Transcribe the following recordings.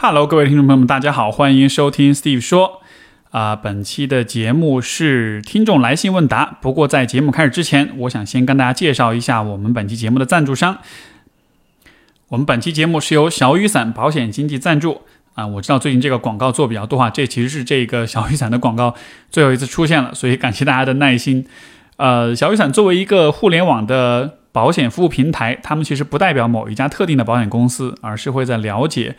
Hello，各位听众朋友们，大家好，欢迎收听 Steve 说。啊，本期的节目是听众来信问答。不过在节目开始之前，我想先跟大家介绍一下我们本期节目的赞助商。我们本期节目是由小雨伞保险经纪赞助。啊，我知道最近这个广告做比较多啊，这其实是这个小雨伞的广告最后一次出现了，所以感谢大家的耐心。呃，小雨伞作为一个互联网的保险服务平台，他们其实不代表某一家特定的保险公司，而是会在了解。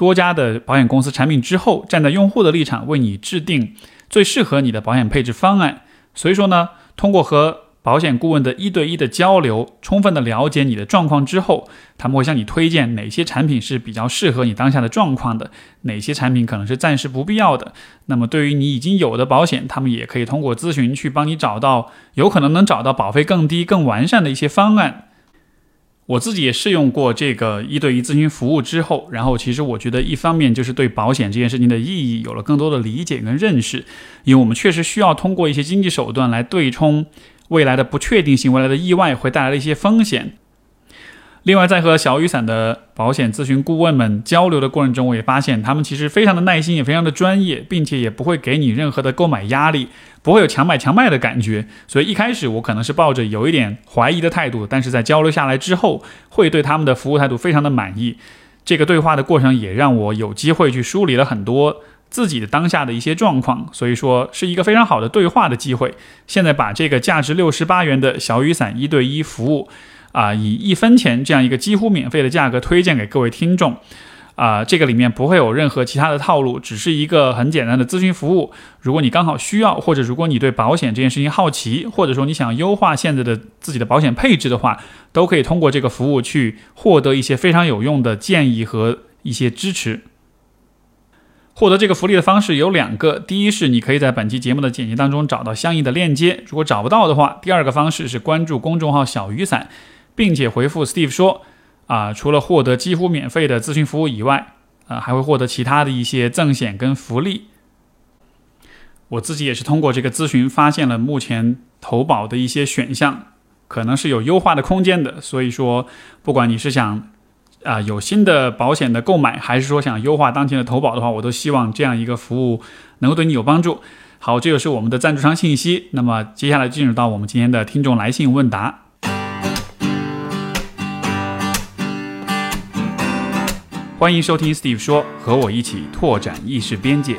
多家的保险公司产品之后，站在用户的立场为你制定最适合你的保险配置方案。所以说呢，通过和保险顾问的一对一的交流，充分的了解你的状况之后，他们会向你推荐哪些产品是比较适合你当下的状况的，哪些产品可能是暂时不必要的。那么对于你已经有的保险，他们也可以通过咨询去帮你找到有可能能找到保费更低、更完善的一些方案。我自己也试用过这个一对一咨询服务之后，然后其实我觉得一方面就是对保险这件事情的意义有了更多的理解跟认识，因为我们确实需要通过一些经济手段来对冲未来的不确定性、未来的意外会带来的一些风险。另外，在和小雨伞的保险咨询顾问们交流的过程中，我也发现他们其实非常的耐心，也非常的专业，并且也不会给你任何的购买压力，不会有强买强卖的感觉。所以一开始我可能是抱着有一点怀疑的态度，但是在交流下来之后，会对他们的服务态度非常的满意。这个对话的过程也让我有机会去梳理了很多自己的当下的一些状况，所以说是一个非常好的对话的机会。现在把这个价值六十八元的小雨伞一对一服务。啊，以一分钱这样一个几乎免费的价格推荐给各位听众，啊，这个里面不会有任何其他的套路，只是一个很简单的咨询服务。如果你刚好需要，或者如果你对保险这件事情好奇，或者说你想优化现在的自己的保险配置的话，都可以通过这个服务去获得一些非常有用的建议和一些支持。获得这个福利的方式有两个，第一是你可以在本期节目的简介当中找到相应的链接，如果找不到的话，第二个方式是关注公众号小雨伞。并且回复 Steve 说，啊，除了获得几乎免费的咨询服务以外，啊，还会获得其他的一些赠险跟福利。我自己也是通过这个咨询发现了目前投保的一些选项，可能是有优化的空间的。所以说，不管你是想啊有新的保险的购买，还是说想优化当前的投保的话，我都希望这样一个服务能够对你有帮助。好，这就是我们的赞助商信息。那么接下来进入到我们今天的听众来信问答。欢迎收听 Steve 说，和我一起拓展意识边界。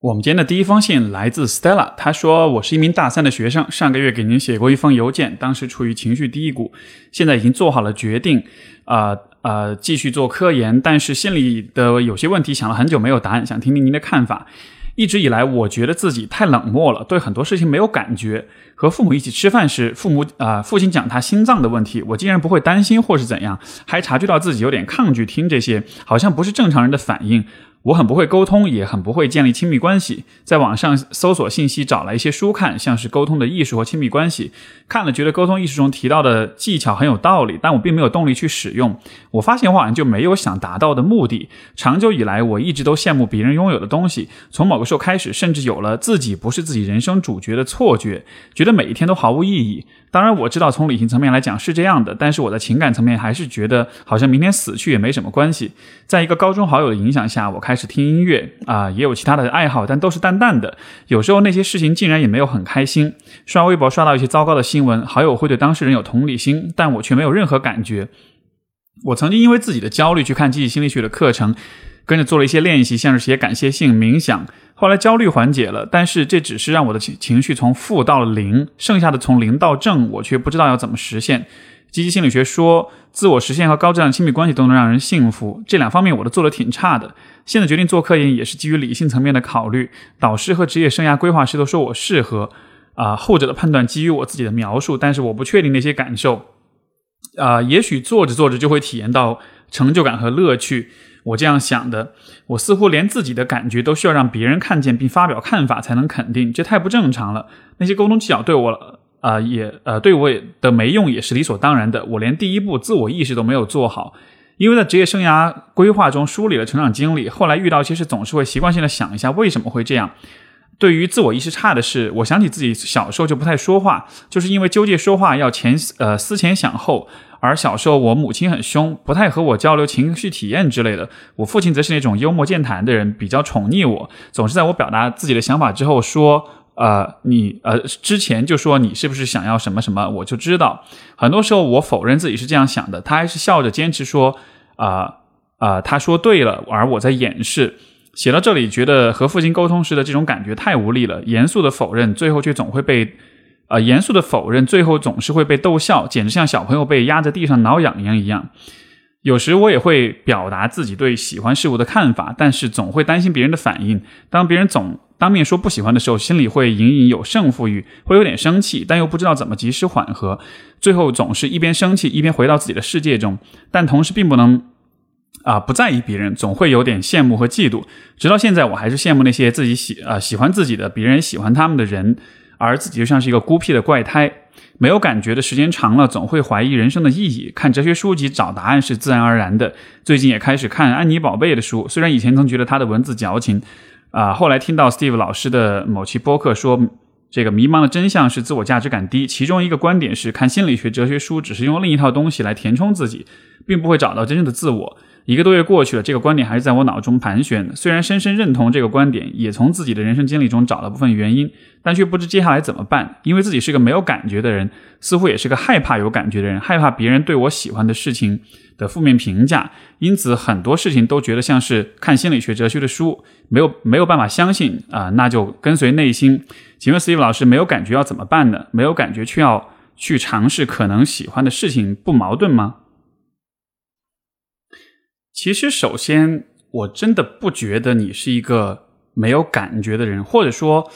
我们今天的第一封信来自 Stella，他说：“我是一名大三的学生，上个月给您写过一封邮件，当时处于情绪低谷，现在已经做好了决定，啊呃，继续做科研，但是心里的有些问题想了很久没有答案，想听听您的看法。”一直以来，我觉得自己太冷漠了，对很多事情没有感觉。和父母一起吃饭时，父母啊，父亲讲他心脏的问题，我竟然不会担心或是怎样，还察觉到自己有点抗拒听这些，好像不是正常人的反应。我很不会沟通，也很不会建立亲密关系。在网上搜索信息，找来一些书看，像是沟通的艺术和亲密关系。看了觉得沟通艺术中提到的技巧很有道理，但我并没有动力去使用。我发现我好像就没有想达到的目的。长久以来，我一直都羡慕别人拥有的东西。从某个时候开始，甚至有了自己不是自己人生主角的错觉，觉得每一天都毫无意义。当然，我知道从理性层面来讲是这样的，但是我在情感层面还是觉得好像明天死去也没什么关系。在一个高中好友的影响下，我开始听音乐啊，也有其他的爱好，但都是淡淡的。有时候那些事情竟然也没有很开心。刷微博刷到一些糟糕的新闻，好友会对当事人有同理心，但我却没有任何感觉。我曾经因为自己的焦虑去看积极心理学的课程，跟着做了一些练习，像是写感谢信、冥想。后来焦虑缓解了，但是这只是让我的情情绪从负到了零，剩下的从零到正，我却不知道要怎么实现。积极心理学说，自我实现和高质量亲密关系都能让人幸福，这两方面我都做得挺差的。现在决定做科研也是基于理性层面的考虑，导师和职业生涯规划师都说我适合，啊，后者的判断基于我自己的描述，但是我不确定那些感受，啊，也许做着做着就会体验到成就感和乐趣。我这样想的，我似乎连自己的感觉都需要让别人看见并发表看法才能肯定，这太不正常了。那些沟通技巧对我啊也呃对我的没用也是理所当然的。我连第一步自我意识都没有做好，因为在职业生涯规划中梳理了成长经历，后来遇到一些事总是会习惯性的想一下为什么会这样。对于自我意识差的事，我想起自己小时候就不太说话，就是因为纠结说话要前呃思前想后。而小时候我母亲很凶，不太和我交流情绪体验之类的。我父亲则是那种幽默健谈的人，比较宠溺我，总是在我表达自己的想法之后说：“呃，你呃之前就说你是不是想要什么什么？”我就知道，很多时候我否认自己是这样想的，他还是笑着坚持说：“啊啊，他说对了。”而我在掩饰。写到这里，觉得和父亲沟通时的这种感觉太无力了。严肃的否认，最后却总会被。呃，严肃的否认，最后总是会被逗笑，简直像小朋友被压在地上挠痒痒一样。有时我也会表达自己对喜欢事物的看法，但是总会担心别人的反应。当别人总当面说不喜欢的时候，心里会隐隐有胜负欲，会有点生气，但又不知道怎么及时缓和。最后总是一边生气一边回到自己的世界中，但同时并不能啊不在意别人，总会有点羡慕和嫉妒。直到现在，我还是羡慕那些自己喜啊喜欢自己的，别人喜欢他们的人。而自己就像是一个孤僻的怪胎，没有感觉的时间长了，总会怀疑人生的意义。看哲学书籍找答案是自然而然的。最近也开始看安妮宝贝的书，虽然以前曾觉得她的文字矫情，啊，后来听到 Steve 老师的某期播客说，这个迷茫的真相是自我价值感低。其中一个观点是，看心理学、哲学书只是用另一套东西来填充自己，并不会找到真正的自我。一个多月过去了，这个观点还是在我脑中盘旋。虽然深深认同这个观点，也从自己的人生经历中找了部分原因，但却不知接下来怎么办。因为自己是个没有感觉的人，似乎也是个害怕有感觉的人，害怕别人对我喜欢的事情的负面评价。因此，很多事情都觉得像是看心理学、哲学的书，没有没有办法相信啊，那就跟随内心。请问 Steve 老师，没有感觉要怎么办呢？没有感觉却要去尝试可能喜欢的事情，不矛盾吗？其实，首先，我真的不觉得你是一个没有感觉的人，或者说，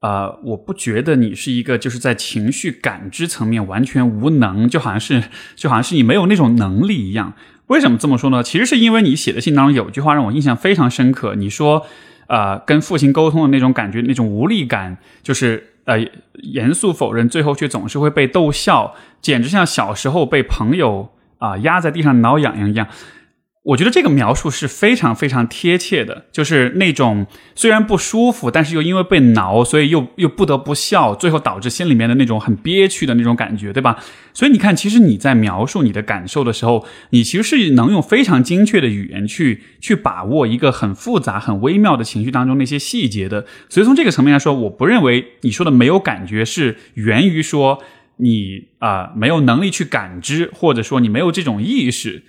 呃，我不觉得你是一个就是在情绪感知层面完全无能，就好像是就好像是你没有那种能力一样。为什么这么说呢？其实是因为你写的信当中有句话让我印象非常深刻。你说，呃，跟父亲沟通的那种感觉，那种无力感，就是呃，严肃否认，最后却总是会被逗笑，简直像小时候被朋友啊压在地上挠痒痒一样。我觉得这个描述是非常非常贴切的，就是那种虽然不舒服，但是又因为被挠，所以又又不得不笑，最后导致心里面的那种很憋屈的那种感觉，对吧？所以你看，其实你在描述你的感受的时候，你其实是能用非常精确的语言去去把握一个很复杂、很微妙的情绪当中那些细节的。所以从这个层面来说，我不认为你说的没有感觉是源于说你啊没有能力去感知，或者说你没有这种意识。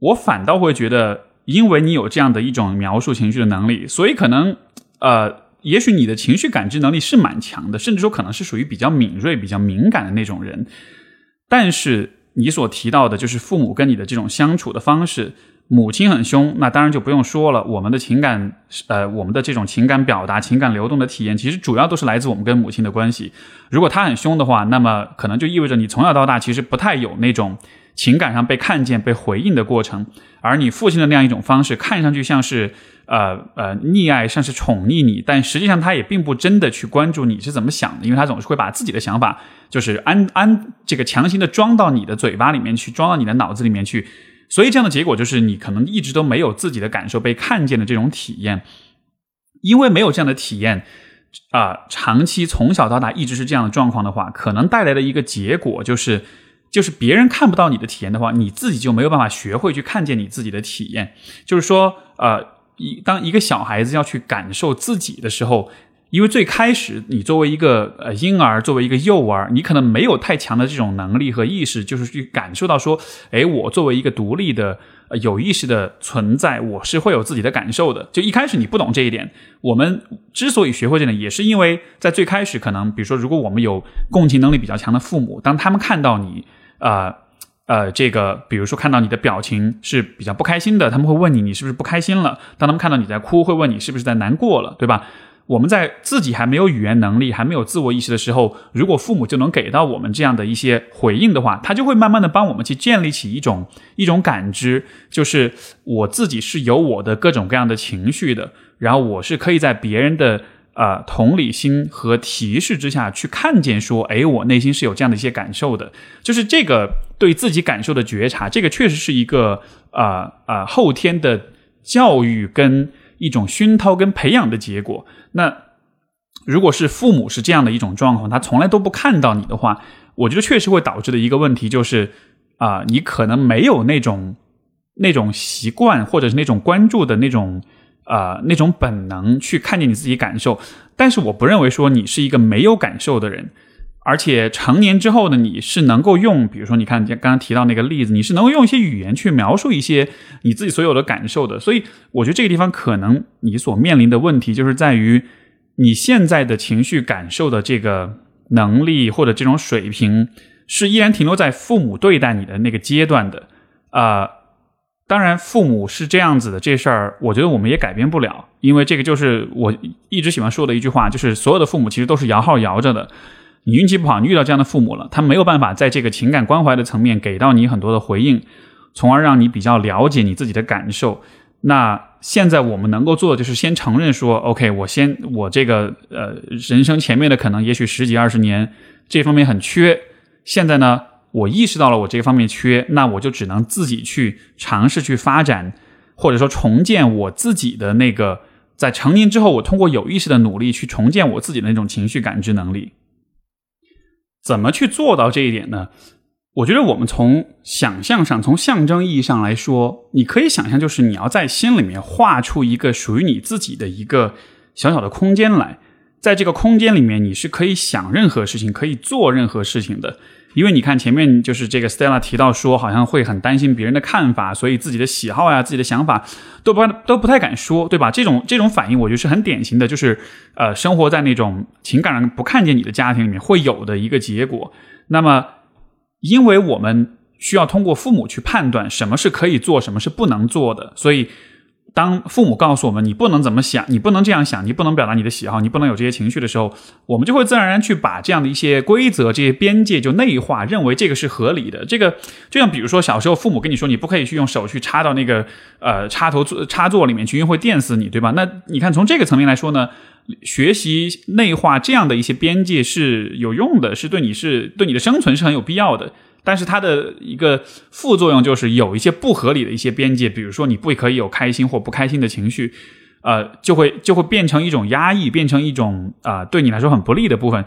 我反倒会觉得，因为你有这样的一种描述情绪的能力，所以可能，呃，也许你的情绪感知能力是蛮强的，甚至说可能是属于比较敏锐、比较敏感的那种人。但是你所提到的，就是父母跟你的这种相处的方式，母亲很凶，那当然就不用说了。我们的情感，呃，我们的这种情感表达、情感流动的体验，其实主要都是来自我们跟母亲的关系。如果他很凶的话，那么可能就意味着你从小到大其实不太有那种。情感上被看见、被回应的过程，而你父亲的那样一种方式，看上去像是呃呃溺爱，像是宠溺你，但实际上他也并不真的去关注你是怎么想的，因为他总是会把自己的想法，就是安安这个强行的装到你的嘴巴里面去，装到你的脑子里面去，所以这样的结果就是你可能一直都没有自己的感受被看见的这种体验，因为没有这样的体验啊，长期从小到大一直是这样的状况的话，可能带来的一个结果就是。就是别人看不到你的体验的话，你自己就没有办法学会去看见你自己的体验。就是说，呃，一当一个小孩子要去感受自己的时候，因为最开始你作为一个呃婴儿，作为一个幼儿，你可能没有太强的这种能力和意识，就是去感受到说，哎，我作为一个独立的、有意识的存在，我是会有自己的感受的。就一开始你不懂这一点，我们之所以学会这点，也是因为在最开始，可能比如说，如果我们有共情能力比较强的父母，当他们看到你。呃呃，这个比如说看到你的表情是比较不开心的，他们会问你你是不是不开心了？当他们看到你在哭，会问你是不是在难过了，对吧？我们在自己还没有语言能力、还没有自我意识的时候，如果父母就能给到我们这样的一些回应的话，他就会慢慢的帮我们去建立起一种一种感知，就是我自己是有我的各种各样的情绪的，然后我是可以在别人的。啊，同理心和提示之下去看见，说，哎，我内心是有这样的一些感受的，就是这个对自己感受的觉察，这个确实是一个啊啊后天的教育跟一种熏陶跟培养的结果。那如果是父母是这样的一种状况，他从来都不看到你的话，我觉得确实会导致的一个问题就是啊，你可能没有那种那种习惯，或者是那种关注的那种啊那种本能去看见你自己感受。但是我不认为说你是一个没有感受的人。而且成年之后呢，你是能够用，比如说，你看刚刚提到那个例子，你是能够用一些语言去描述一些你自己所有的感受的。所以，我觉得这个地方可能你所面临的问题，就是在于你现在的情绪感受的这个能力或者这种水平，是依然停留在父母对待你的那个阶段的。啊，当然，父母是这样子的，这事儿我觉得我们也改变不了，因为这个就是我一直喜欢说的一句话，就是所有的父母其实都是摇号摇着的。你运气不好，你遇到这样的父母了，他没有办法在这个情感关怀的层面给到你很多的回应，从而让你比较了解你自己的感受。那现在我们能够做的就是先承认说，OK，我先我这个呃人生前面的可能也许十几二十年这方面很缺，现在呢我意识到了我这方面缺，那我就只能自己去尝试去发展，或者说重建我自己的那个在成年之后，我通过有意识的努力去重建我自己的那种情绪感知能力。怎么去做到这一点呢？我觉得我们从想象上，从象征意义上来说，你可以想象，就是你要在心里面画出一个属于你自己的一个小小的空间来，在这个空间里面，你是可以想任何事情，可以做任何事情的。因为你看前面就是这个 Stella 提到说，好像会很担心别人的看法，所以自己的喜好呀、自己的想法都不都不太敢说，对吧？这种这种反应，我觉得是很典型的，就是呃，生活在那种情感上不看见你的家庭里面会有的一个结果。那么，因为我们需要通过父母去判断什么是可以做，什么是不能做的，所以。当父母告诉我们你不能怎么想，你不能这样想，你不能表达你的喜好，你不能有这些情绪的时候，我们就会自然而然去把这样的一些规则、这些边界就内化，认为这个是合理的。这个就像比如说小时候父母跟你说你不可以去用手去插到那个呃插头插座里面去，因为会电死你，对吧？那你看从这个层面来说呢，学习内化这样的一些边界是有用的，是对你是对你的生存是很有必要的。但是它的一个副作用就是有一些不合理的一些边界，比如说你不可以有开心或不开心的情绪，呃，就会就会变成一种压抑，变成一种啊对你来说很不利的部分。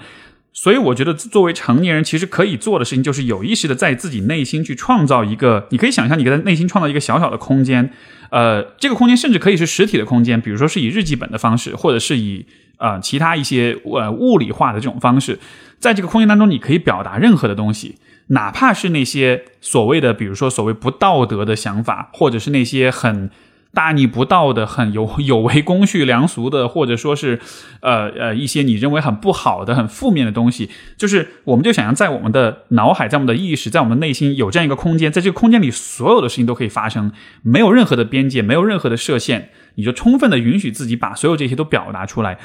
所以我觉得作为成年人，其实可以做的事情就是有意识的在自己内心去创造一个，你可以想象你在内心创造一个小小的空间，呃，这个空间甚至可以是实体的空间，比如说是以日记本的方式，或者是以呃其他一些呃物理化的这种方式，在这个空间当中，你可以表达任何的东西。哪怕是那些所谓的，比如说所谓不道德的想法，或者是那些很大逆不道的、很有 有违公序良俗的，或者说是呃呃一些你认为很不好的、很负面的东西，就是我们就想象在我们的脑海、在我们的意识、在我们内心有这样一个空间，在这个空间里，所有的事情都可以发生，没有任何的边界，没有任何的设限，你就充分的允许自己把所有这些都表达出来。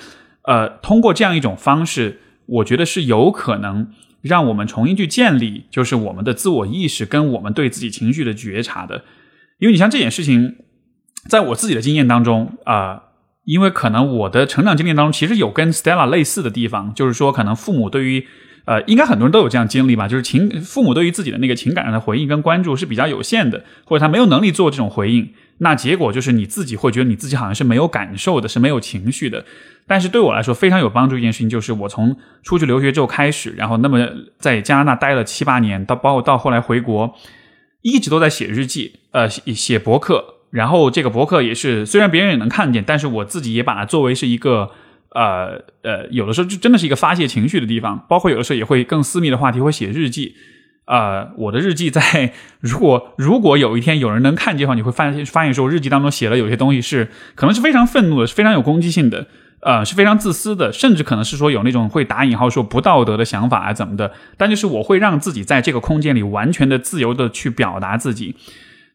呃，通过这样一种方式，我觉得是有可能。让我们重新去建立，就是我们的自我意识跟我们对自己情绪的觉察的。因为你像这件事情，在我自己的经验当中啊，因为可能我的成长经历当中，其实有跟 Stella 类似的地方，就是说，可能父母对于呃，应该很多人都有这样经历吧，就是情父母对于自己的那个情感上的回应跟关注是比较有限的，或者他没有能力做这种回应，那结果就是你自己会觉得你自己好像是没有感受的，是没有情绪的。但是对我来说非常有帮助一件事情，就是我从出去留学之后开始，然后那么在加拿大待了七八年，到包括到后来回国，一直都在写日记，呃，写写博客。然后这个博客也是，虽然别人也能看见，但是我自己也把它作为是一个，呃呃，有的时候就真的是一个发泄情绪的地方。包括有的时候也会更私密的话题会写日记。呃，我的日记在如果如果有一天有人能看见的话，你会发现发现说日记当中写了有些东西是可能是非常愤怒的，是非常有攻击性的。呃，是非常自私的，甚至可能是说有那种会打引号说不道德的想法啊，怎么的？但就是我会让自己在这个空间里完全的自由的去表达自己，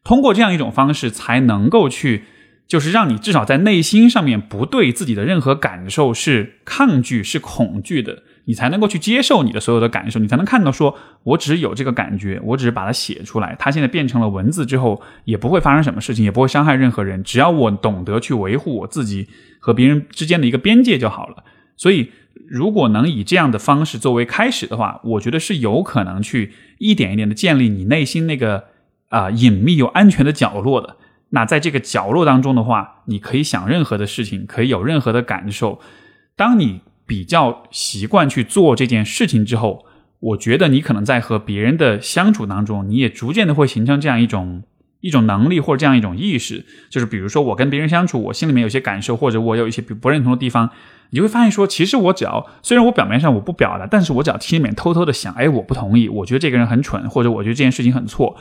通过这样一种方式，才能够去，就是让你至少在内心上面不对自己的任何感受是抗拒、是恐惧的。你才能够去接受你的所有的感受，你才能看到说，我只是有这个感觉，我只是把它写出来，它现在变成了文字之后，也不会发生什么事情，也不会伤害任何人，只要我懂得去维护我自己和别人之间的一个边界就好了。所以，如果能以这样的方式作为开始的话，我觉得是有可能去一点一点的建立你内心那个啊隐秘又安全的角落的。那在这个角落当中的话，你可以想任何的事情，可以有任何的感受。当你比较习惯去做这件事情之后，我觉得你可能在和别人的相处当中，你也逐渐的会形成这样一种一种能力或者这样一种意识，就是比如说我跟别人相处，我心里面有些感受，或者我有一些不认同的地方，你会发现说，其实我只要虽然我表面上我不表达，但是我只要心里面偷偷的想，哎，我不同意，我觉得这个人很蠢，或者我觉得这件事情很错，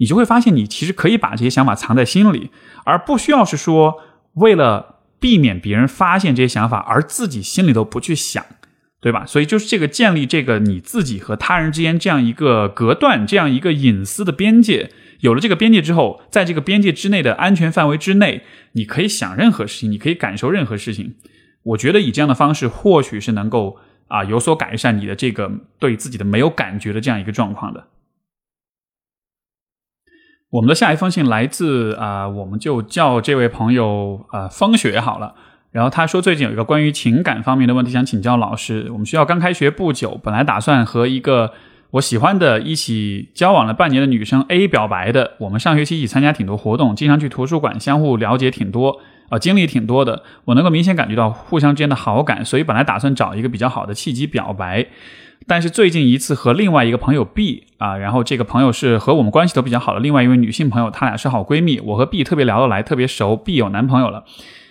你就会发现你其实可以把这些想法藏在心里，而不需要是说为了。避免别人发现这些想法，而自己心里头不去想，对吧？所以就是这个建立这个你自己和他人之间这样一个隔断，这样一个隐私的边界。有了这个边界之后，在这个边界之内的安全范围之内，你可以想任何事情，你可以感受任何事情。我觉得以这样的方式，或许是能够啊有所改善你的这个对自己的没有感觉的这样一个状况的。我们的下一封信来自啊，我们就叫这位朋友呃风雪好了。然后他说最近有一个关于情感方面的问题想请教老师。我们学校刚开学不久，本来打算和一个我喜欢的一起交往了半年的女生 A 表白的。我们上学期一起参加挺多活动，经常去图书馆，相互了解挺多啊，经历挺多的。我能够明显感觉到互相之间的好感，所以本来打算找一个比较好的契机表白。但是最近一次和另外一个朋友 B 啊，然后这个朋友是和我们关系都比较好的另外一位女性朋友，她俩是好闺蜜，我和 B 特别聊得来，特别熟。B 有男朋友了，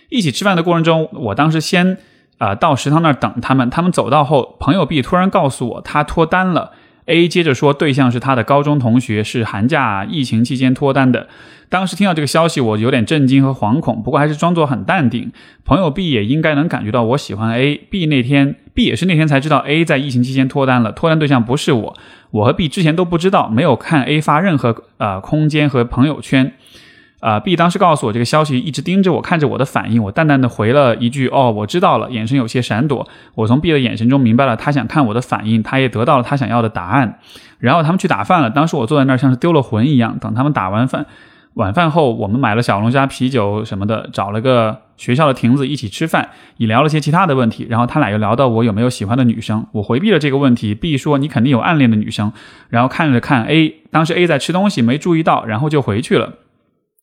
一起吃饭的过程中，我当时先啊到食堂那儿等他们，他们走到后，朋友 B 突然告诉我他脱单了。A 接着说对象是他的高中同学，是寒假疫情期间脱单的。当时听到这个消息，我有点震惊和惶恐，不过还是装作很淡定。朋友 B 也应该能感觉到我喜欢 A。B 那天，B 也是那天才知道 A 在疫情期间脱单了，脱单对象不是我。我和 B 之前都不知道，没有看 A 发任何呃空间和朋友圈。啊，B 当时告诉我这个消息，一直盯着我看着我的反应。我淡淡的回了一句：“哦，我知道了。”眼神有些闪躲。我从 B 的眼神中明白了，他想看我的反应，他也得到了他想要的答案。然后他们去打饭了。当时我坐在那儿像是丢了魂一样。等他们打完饭，晚饭后我们买了小龙虾、啤酒什么的，找了个学校的亭子一起吃饭，也聊了些其他的问题。然后他俩又聊到我有没有喜欢的女生，我回避了这个问题。B 说：“你肯定有暗恋的女生。”然后看了看 A，当时 A 在吃东西没注意到，然后就回去了。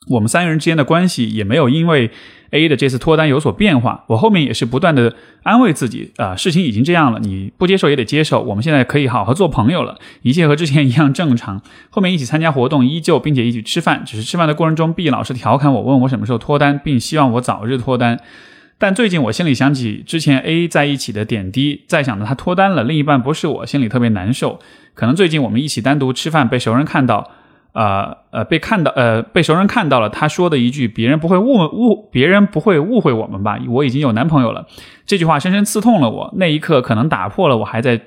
我们三个人之间的关系也没有因为 A 的这次脱单有所变化。我后面也是不断的安慰自己，啊，事情已经这样了，你不接受也得接受。我们现在可以好好做朋友了，一切和之前一样正常。后面一起参加活动依旧，并且一起吃饭，只是吃饭的过程中，B 老师调侃我，问我什么时候脱单，并希望我早日脱单。但最近我心里想起之前 A 在一起的点滴，再想着他脱单了，另一半不是我，心里特别难受。可能最近我们一起单独吃饭被熟人看到。呃呃，被看到，呃，被熟人看到了，他说的一句“别人不会误误，别人不会误会我们吧？我已经有男朋友了。”这句话深深刺痛了我。那一刻，可能打破了我还在，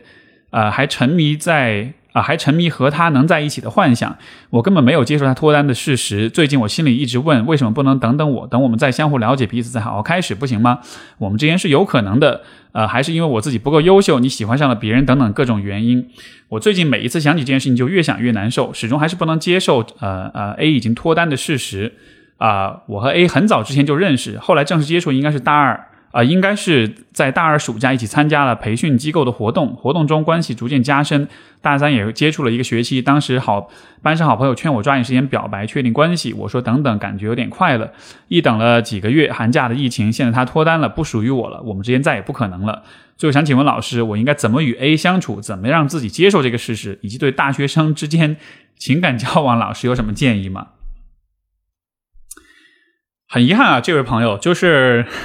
呃，还沉迷在。啊，还沉迷和他能在一起的幻想，我根本没有接受他脱单的事实。最近我心里一直问，为什么不能等等我，等我们再相互了解彼此，再好好开始，不行吗？我们之间是有可能的，呃，还是因为我自己不够优秀，你喜欢上了别人等等各种原因。我最近每一次想起这件事情，就越想越难受，始终还是不能接受，呃呃，A 已经脱单的事实。啊，我和 A 很早之前就认识，后来正式接触应该是大二。啊，应该是在大二暑假一起参加了培训机构的活动，活动中关系逐渐加深。大三也接触了一个学期，当时好班上好朋友劝我抓紧时间表白确定关系，我说等等，感觉有点快了。一等了几个月，寒假的疫情，现在他脱单了，不属于我了，我们之间再也不可能了。最后想请问老师，我应该怎么与 A 相处？怎么让自己接受这个事实？以及对大学生之间情感交往，老师有什么建议吗？很遗憾啊，这位朋友就是。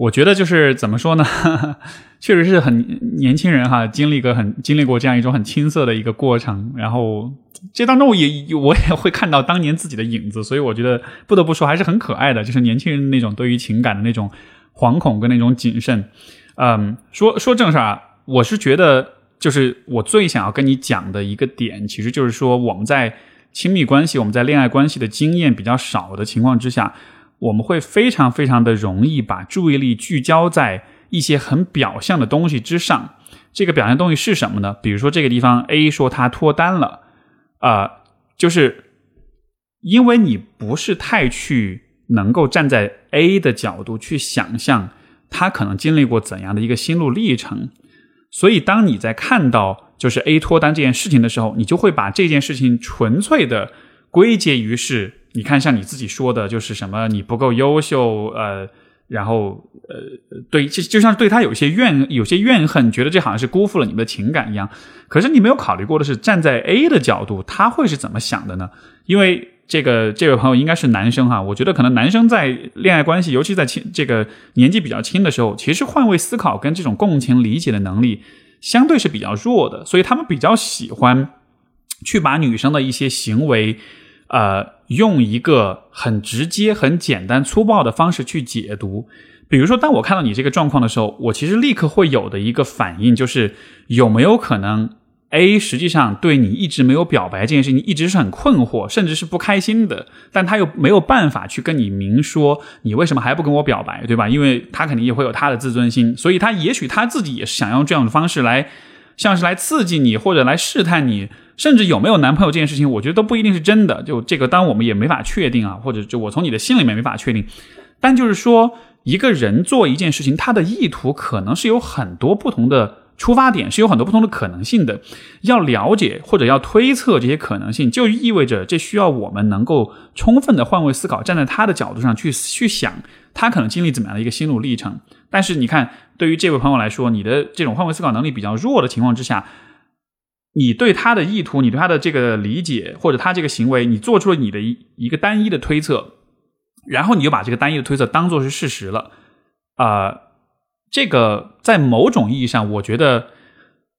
我觉得就是怎么说呢，确实是很年轻人哈，经历个很经历过这样一种很青涩的一个过程，然后这当中我也我也会看到当年自己的影子，所以我觉得不得不说还是很可爱的，就是年轻人那种对于情感的那种惶恐跟那种谨慎。嗯，说说正事儿啊，我是觉得就是我最想要跟你讲的一个点，其实就是说我们在亲密关系、我们在恋爱关系的经验比较少的情况之下。我们会非常非常的容易把注意力聚焦在一些很表象的东西之上。这个表象东西是什么呢？比如说这个地方 A 说他脱单了，啊，就是因为你不是太去能够站在 A 的角度去想象他可能经历过怎样的一个心路历程，所以当你在看到就是 A 脱单这件事情的时候，你就会把这件事情纯粹的归结于是。你看，像你自己说的，就是什么你不够优秀，呃，然后呃，对，就就像对他有些怨有些怨恨，觉得这好像是辜负了你们的情感一样。可是你没有考虑过的是，站在 A 的角度，他会是怎么想的呢？因为这个这位朋友应该是男生哈，我觉得可能男生在恋爱关系，尤其在轻这个年纪比较轻的时候，其实换位思考跟这种共情理解的能力相对是比较弱的，所以他们比较喜欢去把女生的一些行为。呃，用一个很直接、很简单、粗暴的方式去解读。比如说，当我看到你这个状况的时候，我其实立刻会有的一个反应就是，有没有可能 A 实际上对你一直没有表白这件事情一直是很困惑，甚至是不开心的，但他又没有办法去跟你明说你为什么还不跟我表白，对吧？因为他肯定也会有他的自尊心，所以他也许他自己也是想用这样的方式来，像是来刺激你或者来试探你。甚至有没有男朋友这件事情，我觉得都不一定是真的。就这个，当然我们也没法确定啊，或者就我从你的心里面没法确定。但就是说，一个人做一件事情，他的意图可能是有很多不同的出发点，是有很多不同的可能性的。要了解或者要推测这些可能性，就意味着这需要我们能够充分的换位思考，站在他的角度上去去想，他可能经历怎么样的一个心路历程。但是你看，对于这位朋友来说，你的这种换位思考能力比较弱的情况之下。你对他的意图，你对他的这个理解，或者他这个行为，你做出了你的一一个单一的推测，然后你就把这个单一的推测当做是事实了，啊，这个在某种意义上，我觉得，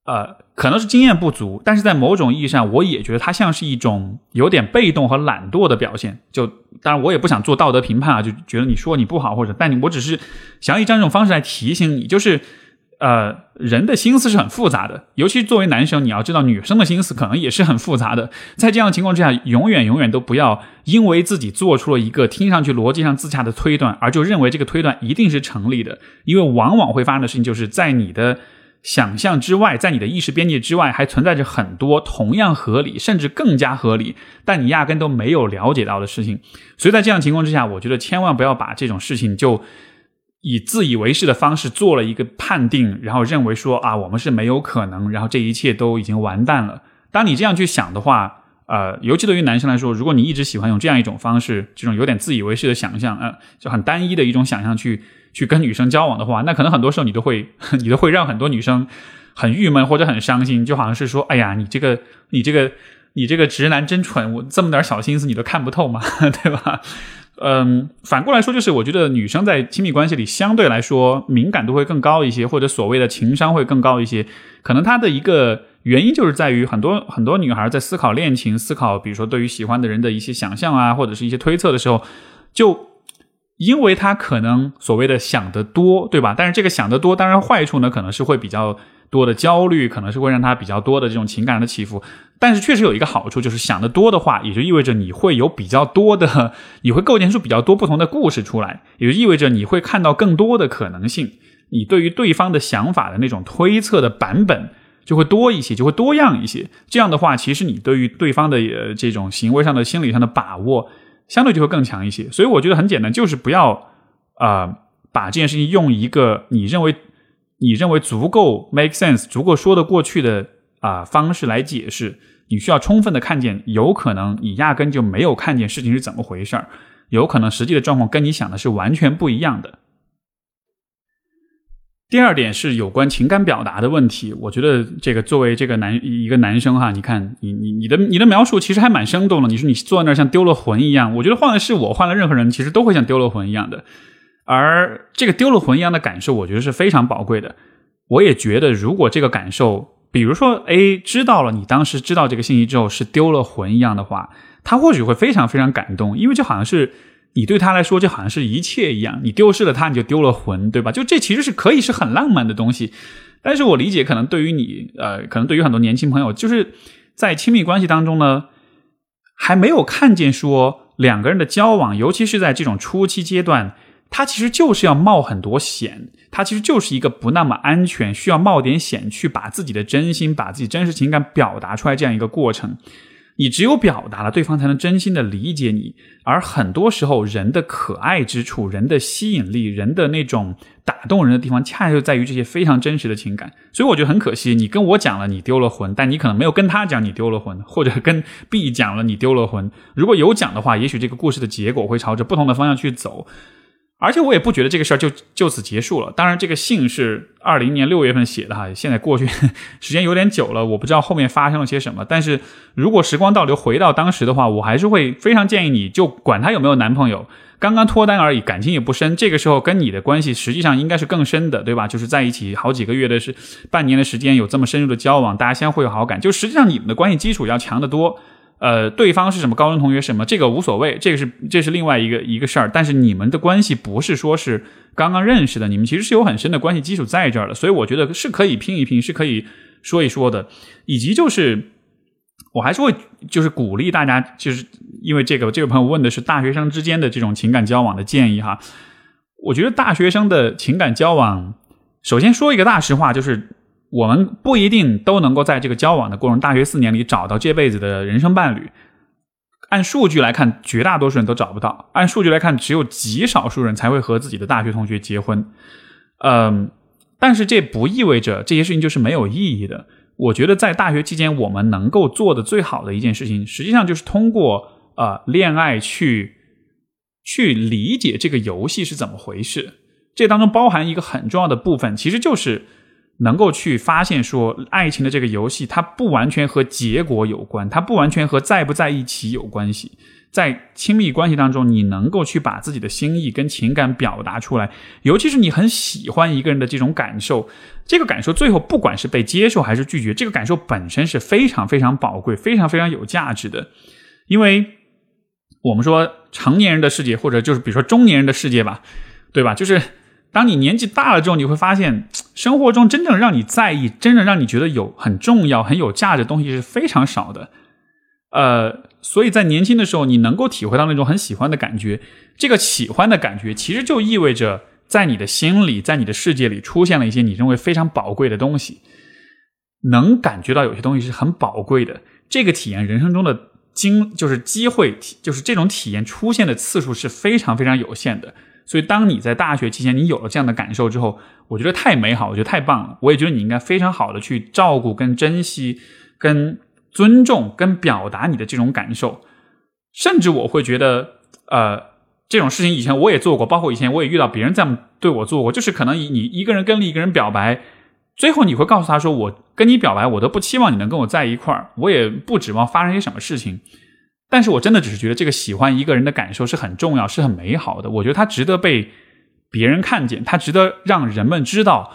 呃，可能是经验不足，但是在某种意义上，我也觉得它像是一种有点被动和懒惰的表现。就当然，我也不想做道德评判啊，就觉得你说你不好，或者，但你我只是想以这样一种方式来提醒你，就是。呃，人的心思是很复杂的，尤其作为男生，你要知道，女生的心思可能也是很复杂的。在这样的情况之下，永远永远都不要因为自己做出了一个听上去逻辑上自洽的推断，而就认为这个推断一定是成立的。因为往往会发生的事情，就是在你的想象之外，在你的意识边界之外，还存在着很多同样合理，甚至更加合理，但你压根都没有了解到的事情。所以在这样情况之下，我觉得千万不要把这种事情就。以自以为是的方式做了一个判定，然后认为说啊，我们是没有可能，然后这一切都已经完蛋了。当你这样去想的话，呃，尤其对于男生来说，如果你一直喜欢用这样一种方式，这种有点自以为是的想象，呃，就很单一的一种想象去去跟女生交往的话，那可能很多时候你都会，你都会让很多女生很郁闷或者很伤心，就好像是说，哎呀，你这个，你这个，你这个直男真蠢，我这么点小心思你都看不透吗？对吧？嗯，反过来说，就是我觉得女生在亲密关系里相对来说敏感度会更高一些，或者所谓的情商会更高一些。可能她的一个原因就是在于很多很多女孩在思考恋情、思考比如说对于喜欢的人的一些想象啊，或者是一些推测的时候，就因为她可能所谓的想得多，对吧？但是这个想得多，当然坏处呢，可能是会比较。多的焦虑可能是会让他比较多的这种情感的起伏，但是确实有一个好处，就是想的多的话，也就意味着你会有比较多的，你会构建出比较多不同的故事出来，也就意味着你会看到更多的可能性，你对于对方的想法的那种推测的版本就会多一些，就会多样一些。这样的话，其实你对于对方的呃这种行为上的、心理上的把握，相对就会更强一些。所以我觉得很简单，就是不要啊把这件事情用一个你认为。你认为足够 make sense、足够说得过去的啊方式来解释，你需要充分的看见，有可能你压根就没有看见事情是怎么回事儿，有可能实际的状况跟你想的是完全不一样的。第二点是有关情感表达的问题，我觉得这个作为这个男一个男生哈，你看你你你的你的描述其实还蛮生动的，你说你坐在那儿像丢了魂一样，我觉得换了是我，换了任何人其实都会像丢了魂一样的。而这个丢了魂一样的感受，我觉得是非常宝贵的。我也觉得，如果这个感受，比如说 A 知道了你当时知道这个信息之后是丢了魂一样的话，他或许会非常非常感动，因为就好像是你对他来说就好像是一切一样，你丢失了他，你就丢了魂，对吧？就这其实是可以是很浪漫的东西。但是我理解，可能对于你，呃，可能对于很多年轻朋友，就是在亲密关系当中呢，还没有看见说两个人的交往，尤其是在这种初期阶段。它其实就是要冒很多险，它其实就是一个不那么安全，需要冒点险去把自己的真心、把自己真实情感表达出来这样一个过程。你只有表达了，对方才能真心的理解你。而很多时候，人的可爱之处、人的吸引力、人的那种打动人的地方，恰恰就在于这些非常真实的情感。所以我觉得很可惜，你跟我讲了你丢了魂，但你可能没有跟他讲你丢了魂，或者跟 B 讲了你丢了魂。如果有讲的话，也许这个故事的结果会朝着不同的方向去走。而且我也不觉得这个事儿就就此结束了。当然，这个信是二零年六月份写的哈，现在过去 时间有点久了，我不知道后面发生了些什么。但是如果时光倒流回到当时的话，我还是会非常建议你就管他有没有男朋友，刚刚脱单而已，感情也不深。这个时候跟你的关系实际上应该是更深的，对吧？就是在一起好几个月的是半年的时间，有这么深入的交往，大家相互有好感，就实际上你们的关系基础要强得多。呃，对方是什么高中同学什么，这个无所谓，这个是这是另外一个一个事儿。但是你们的关系不是说是刚刚认识的，你们其实是有很深的关系基础在这儿的，所以我觉得是可以拼一拼，是可以说一说的。以及就是，我还是会就是鼓励大家，就是因为这个这位朋友问的是大学生之间的这种情感交往的建议哈。我觉得大学生的情感交往，首先说一个大实话，就是。我们不一定都能够在这个交往的过程，大学四年里找到这辈子的人生伴侣。按数据来看，绝大多数人都找不到；按数据来看，只有极少数人才会和自己的大学同学结婚。嗯，但是这不意味着这些事情就是没有意义的。我觉得在大学期间，我们能够做的最好的一件事情，实际上就是通过呃恋爱去去理解这个游戏是怎么回事。这当中包含一个很重要的部分，其实就是。能够去发现说，爱情的这个游戏，它不完全和结果有关，它不完全和在不在一起有关系。在亲密关系当中，你能够去把自己的心意跟情感表达出来，尤其是你很喜欢一个人的这种感受，这个感受最后不管是被接受还是拒绝，这个感受本身是非常非常宝贵、非常非常有价值的。因为我们说成年人的世界，或者就是比如说中年人的世界吧，对吧？就是。当你年纪大了之后，你会发现，生活中真正让你在意、真正让你觉得有很重要、很有价值的东西是非常少的。呃，所以在年轻的时候，你能够体会到那种很喜欢的感觉，这个喜欢的感觉，其实就意味着在你的心里、在你的世界里出现了一些你认为非常宝贵的东西。能感觉到有些东西是很宝贵的，这个体验人生中的经就是机会，就是这种体验出现的次数是非常非常有限的。所以，当你在大学期间你有了这样的感受之后，我觉得太美好，我觉得太棒了。我也觉得你应该非常好的去照顾、跟珍惜、跟尊重、跟表达你的这种感受。甚至我会觉得，呃，这种事情以前我也做过，包括以前我也遇到别人这样对我做过，就是可能你一个人跟另一个人表白，最后你会告诉他说：“我跟你表白，我都不期望你能跟我在一块儿，我也不指望发生些什么事情。”但是我真的只是觉得这个喜欢一个人的感受是很重要，是很美好的。我觉得它值得被别人看见，它值得让人们知道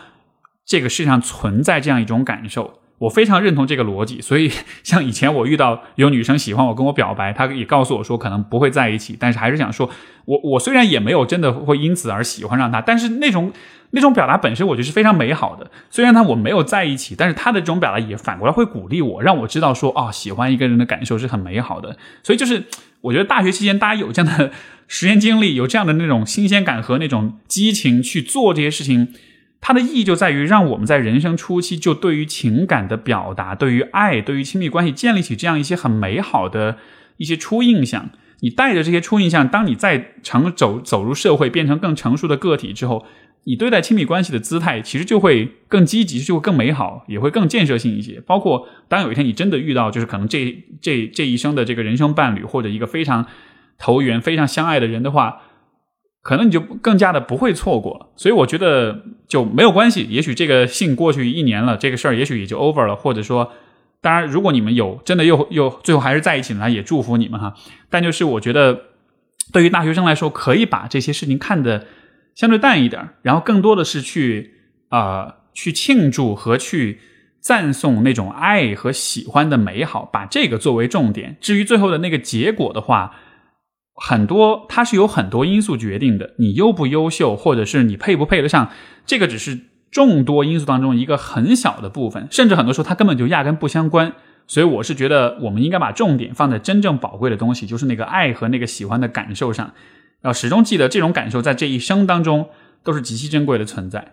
这个世界上存在这样一种感受。我非常认同这个逻辑。所以，像以前我遇到有女生喜欢我，跟我表白，她也告诉我说可能不会在一起，但是还是想说，我我虽然也没有真的会因此而喜欢上她，但是那种。那种表达本身我觉得是非常美好的，虽然他我没有在一起，但是他的这种表达也反过来会鼓励我，让我知道说啊，喜欢一个人的感受是很美好的。所以就是我觉得大学期间大家有这样的 实验经历，有这样的那种新鲜感和那种激情去做这些事情，它的意义就在于让我们在人生初期就对于情感的表达、对于爱、对于亲密关系建立起这样一些很美好的一些初印象。你带着这些初印象，当你再成走走入社会，变成更成熟的个体之后。你对待亲密关系的姿态，其实就会更积极，就会更美好，也会更建设性一些。包括当有一天你真的遇到，就是可能这这这一生的这个人生伴侣，或者一个非常投缘、非常相爱的人的话，可能你就更加的不会错过。所以我觉得就没有关系。也许这个信过去一年了，这个事儿也许也就 over 了。或者说，当然，如果你们有真的又又最后还是在一起了，也祝福你们哈。但就是我觉得，对于大学生来说，可以把这些事情看得。相对淡一点，然后更多的是去啊去庆祝和去赞颂那种爱和喜欢的美好，把这个作为重点。至于最后的那个结果的话，很多它是有很多因素决定的。你优不优秀，或者是你配不配得上，这个只是众多因素当中一个很小的部分，甚至很多时候它根本就压根不相关。所以我是觉得，我们应该把重点放在真正宝贵的东西，就是那个爱和那个喜欢的感受上。要始终记得，这种感受在这一生当中都是极其珍贵的存在。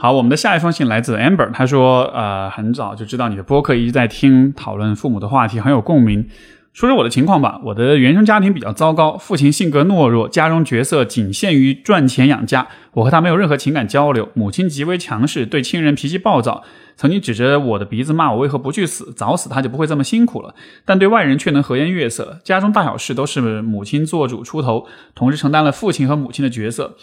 好，我们的下一封信来自 Amber，他说：“呃，很早就知道你的播客一直在听，讨论父母的话题很有共鸣。说说我的情况吧，我的原生家庭比较糟糕，父亲性格懦弱，家中角色仅限于赚钱养家，我和他没有任何情感交流。母亲极为强势，对亲人脾气暴躁，曾经指着我的鼻子骂我为何不去死，早死他就不会这么辛苦了。但对外人却能和颜悦色，家中大小事都是母亲做主出头，同时承担了父亲和母亲的角色。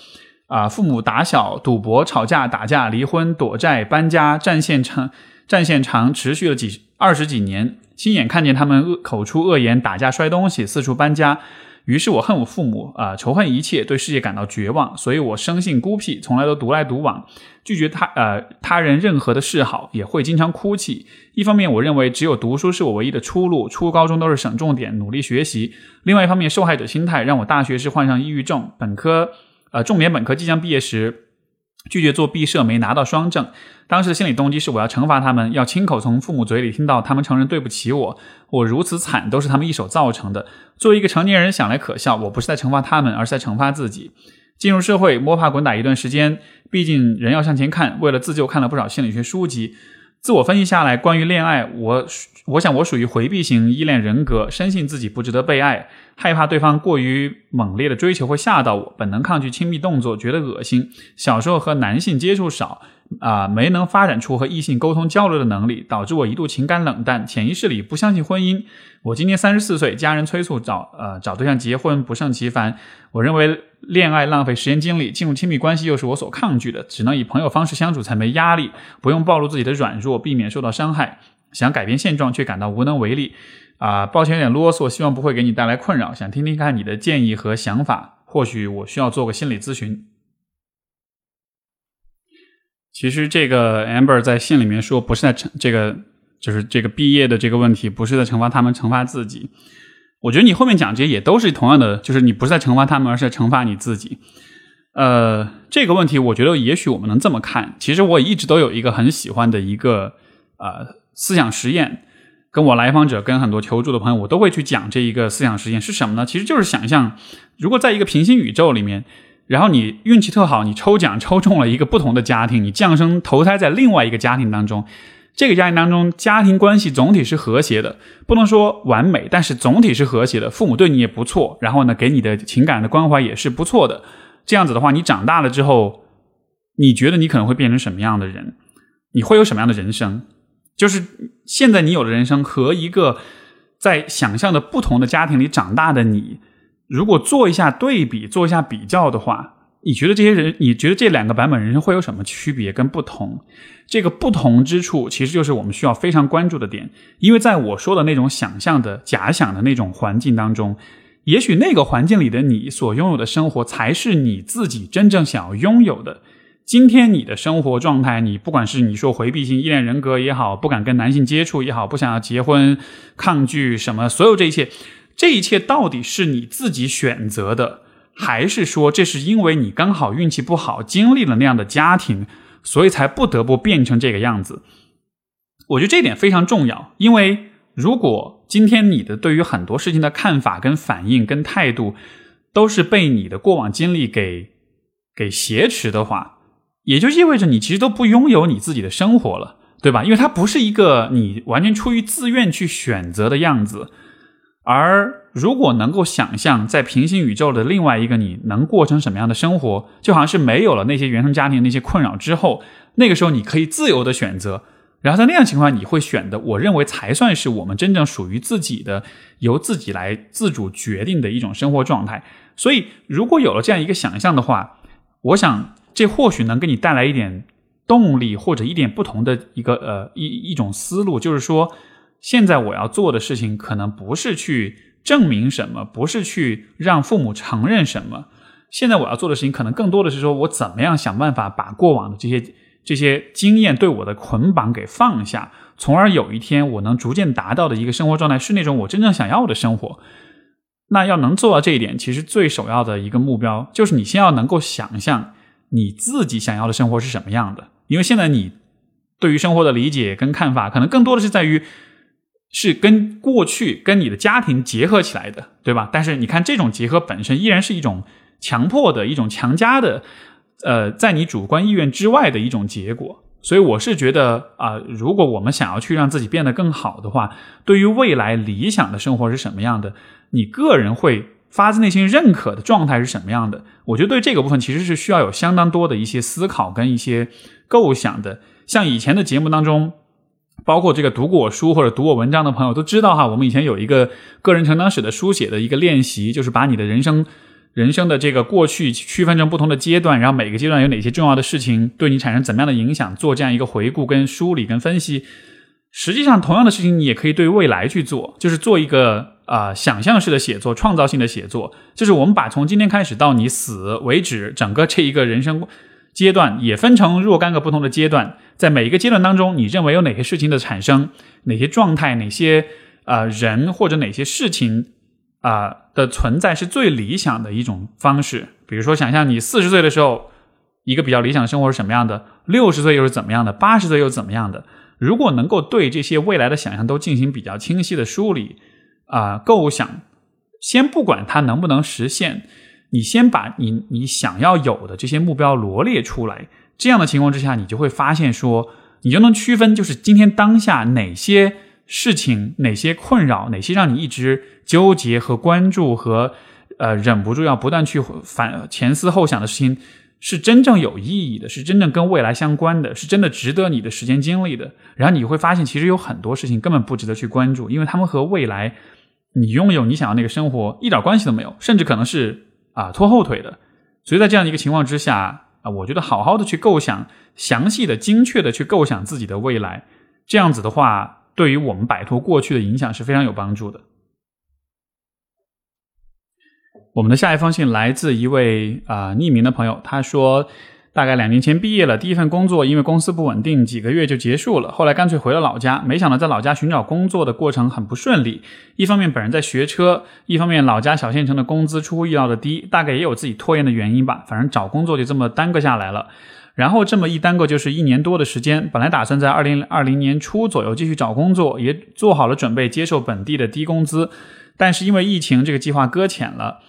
啊，父母打小赌博、吵架、打架、离婚、躲债、搬家，战线长，战线长，持续了几二十几年。亲眼看见他们恶口出恶言、打架、摔东西、四处搬家，于是我恨我父母啊，仇恨一切，对世界感到绝望。所以我生性孤僻，从来都独来独往，拒绝他呃他人任何的示好，也会经常哭泣。一方面，我认为只有读书是我唯一的出路，初高中都是省重点，努力学习；另外一方面，受害者心态让我大学时患上抑郁症，本科呃重点本科即将毕业时。拒绝做毕设，没拿到双证。当时的心理动机是我要惩罚他们，要亲口从父母嘴里听到他们承认对不起我，我如此惨都是他们一手造成的。作为一个成年人，想来可笑，我不是在惩罚他们，而是在惩罚自己。进入社会摸爬滚打一段时间，毕竟人要向前看。为了自救，看了不少心理学书籍。自我分析下来，关于恋爱，我我想我属于回避型依恋人格，深信自己不值得被爱，害怕对方过于猛烈的追求会吓到我，本能抗拒亲密动作，觉得恶心。小时候和男性接触少。啊，没能发展出和异性沟通交流的能力，导致我一度情感冷淡，潜意识里不相信婚姻。我今年三十四岁，家人催促找呃找对象结婚不胜其烦。我认为恋爱浪费时间精力，进入亲密关系又是我所抗拒的，只能以朋友方式相处才没压力，不用暴露自己的软弱，避免受到伤害。想改变现状却感到无能为力。啊，抱歉有点啰嗦，希望不会给你带来困扰。想听听看你的建议和想法，或许我需要做个心理咨询。其实这个 Amber 在信里面说，不是在惩这个，就是这个毕业的这个问题，不是在惩罚他们，惩罚自己。我觉得你后面讲这些也都是同样的，就是你不是在惩罚他们，而是在惩罚你自己。呃，这个问题，我觉得也许我们能这么看。其实我一直都有一个很喜欢的一个呃思想实验，跟我来访者、跟很多求助的朋友，我都会去讲这一个思想实验是什么呢？其实就是想象，如果在一个平行宇宙里面。然后你运气特好，你抽奖抽中了一个不同的家庭，你降生投胎在另外一个家庭当中，这个家庭当中家庭关系总体是和谐的，不能说完美，但是总体是和谐的，父母对你也不错，然后呢给你的情感的关怀也是不错的。这样子的话，你长大了之后，你觉得你可能会变成什么样的人？你会有什么样的人生？就是现在你有的人生和一个在想象的不同的家庭里长大的你。如果做一下对比，做一下比较的话，你觉得这些人，你觉得这两个版本人生会有什么区别跟不同？这个不同之处，其实就是我们需要非常关注的点。因为在我说的那种想象的假想的那种环境当中，也许那个环境里的你所拥有的生活，才是你自己真正想要拥有的。今天你的生活状态，你不管是你说回避性依恋人格也好，不敢跟男性接触也好，不想要结婚，抗拒什么，所有这一切。这一切到底是你自己选择的，还是说这是因为你刚好运气不好，经历了那样的家庭，所以才不得不变成这个样子？我觉得这点非常重要，因为如果今天你的对于很多事情的看法、跟反应、跟态度，都是被你的过往经历给给挟持的话，也就意味着你其实都不拥有你自己的生活了，对吧？因为它不是一个你完全出于自愿去选择的样子。而如果能够想象在平行宇宙的另外一个你能过成什么样的生活，就好像是没有了那些原生家庭那些困扰之后，那个时候你可以自由的选择。然后在那样情况，你会选的，我认为才算是我们真正属于自己的，由自己来自主决定的一种生活状态。所以，如果有了这样一个想象的话，我想这或许能给你带来一点动力，或者一点不同的一个呃一一种思路，就是说。现在我要做的事情，可能不是去证明什么，不是去让父母承认什么。现在我要做的事情，可能更多的是说我怎么样想办法把过往的这些这些经验对我的捆绑给放下，从而有一天我能逐渐达到的一个生活状态，是那种我真正想要的生活。那要能做到这一点，其实最首要的一个目标，就是你先要能够想象你自己想要的生活是什么样的。因为现在你对于生活的理解跟看法，可能更多的是在于。是跟过去跟你的家庭结合起来的，对吧？但是你看，这种结合本身依然是一种强迫的一种强加的，呃，在你主观意愿之外的一种结果。所以我是觉得啊，如果我们想要去让自己变得更好的话，对于未来理想的生活是什么样的，你个人会发自内心认可的状态是什么样的？我觉得对这个部分其实是需要有相当多的一些思考跟一些构想的。像以前的节目当中，包括这个读过我书或者读我文章的朋友都知道哈，我们以前有一个个人成长史的书写的一个练习，就是把你的人生。人生的这个过去区分成不同的阶段，然后每个阶段有哪些重要的事情对你产生怎么样的影响，做这样一个回顾、跟梳理、跟分析。实际上，同样的事情你也可以对未来去做，就是做一个啊想象式的写作、创造性的写作。就是我们把从今天开始到你死为止，整个这一个人生阶段也分成若干个不同的阶段，在每一个阶段当中，你认为有哪些事情的产生，哪些状态，哪些啊人或者哪些事情。啊的存在是最理想的一种方式。比如说，想象你四十岁的时候，一个比较理想的生活是什么样的；六十岁又是怎么样的；八十岁又怎么样的？如果能够对这些未来的想象都进行比较清晰的梳理啊，构想，先不管它能不能实现，你先把你你想要有的这些目标罗列出来。这样的情况之下，你就会发现说，你就能区分，就是今天当下哪些。事情哪些困扰，哪些让你一直纠结和关注和呃忍不住要不断去反前思后想的事情，是真正有意义的，是真正跟未来相关的，是真的值得你的时间精力的。然后你会发现，其实有很多事情根本不值得去关注，因为他们和未来你拥有你想要那个生活一点关系都没有，甚至可能是啊拖后腿的。所以在这样的一个情况之下啊，我觉得好好的去构想，详细的、精确的去构想自己的未来，这样子的话。对于我们摆脱过去的影响是非常有帮助的。我们的下一封信来自一位啊匿名的朋友，他说，大概两年前毕业了，第一份工作因为公司不稳定，几个月就结束了，后来干脆回了老家。没想到在老家寻找工作的过程很不顺利，一方面本人在学车，一方面老家小县城的工资出乎意料的低，大概也有自己拖延的原因吧。反正找工作就这么耽搁下来了。然后这么一耽搁就是一年多的时间，本来打算在二零二零年初左右继续找工作，也做好了准备接受本地的低工资，但是因为疫情，这个计划搁浅了。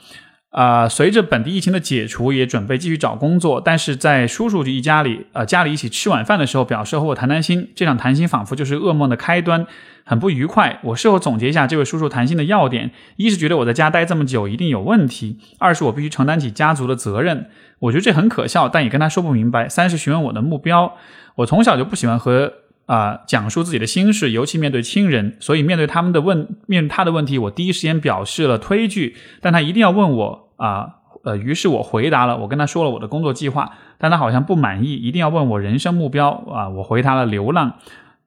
啊，随着本地疫情的解除，也准备继续找工作，但是在叔叔一家里，呃，家里一起吃晚饭的时候，表示和我谈谈心。这场谈心仿佛就是噩梦的开端，很不愉快。我事后总结一下这位叔叔谈心的要点：一是觉得我在家待这么久一定有问题；二是我必须承担起家族的责任。我觉得这很可笑，但也跟他说不明白。三是询问我的目标。我从小就不喜欢和啊讲述自己的心事，尤其面对亲人，所以面对他们的问，面他的问题，我第一时间表示了推拒。但他一定要问我。啊，呃，于是我回答了，我跟他说了我的工作计划，但他好像不满意，一定要问我人生目标啊。我回答了流浪，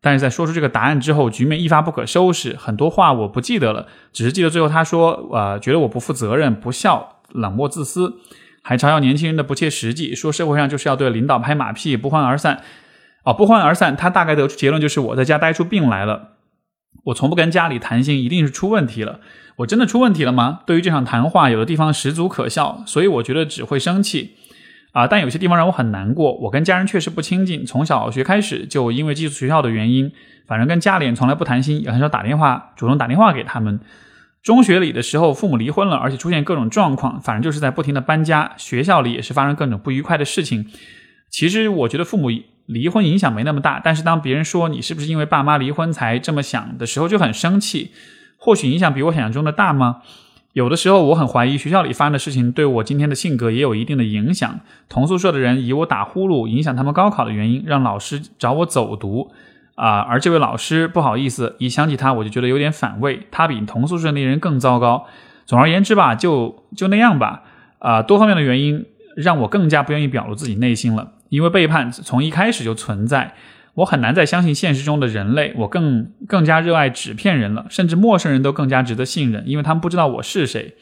但是在说出这个答案之后，局面一发不可收拾，很多话我不记得了，只是记得最后他说，呃，觉得我不负责任、不孝、冷漠、自私，还嘲笑年轻人的不切实际，说社会上就是要对领导拍马屁，不欢而散。哦，不欢而散，他大概得出结论就是我在家待出病来了。我从不跟家里谈心，一定是出问题了。我真的出问题了吗？对于这场谈话，有的地方十足可笑，所以我觉得只会生气啊。但有些地方让我很难过。我跟家人确实不亲近，从小学开始就因为寄宿学校的原因，反正跟家里人从来不谈心，也很少打电话，主动打电话给他们。中学里的时候，父母离婚了，而且出现各种状况，反正就是在不停的搬家。学校里也是发生各种不愉快的事情。其实我觉得父母离婚影响没那么大，但是当别人说你是不是因为爸妈离婚才这么想的时候，就很生气。或许影响比我想象中的大吗？有的时候我很怀疑学校里发生的事情对我今天的性格也有一定的影响。同宿舍的人以我打呼噜影响他们高考的原因，让老师找我走读啊。而这位老师不好意思，一想起他我就觉得有点反胃。他比同宿舍那人更糟糕。总而言之吧，就就那样吧。啊，多方面的原因让我更加不愿意表露自己内心了，因为背叛从一开始就存在。我很难再相信现实中的人类，我更更加热爱纸片人了，甚至陌生人都更加值得信任，因为他们不知道我是谁。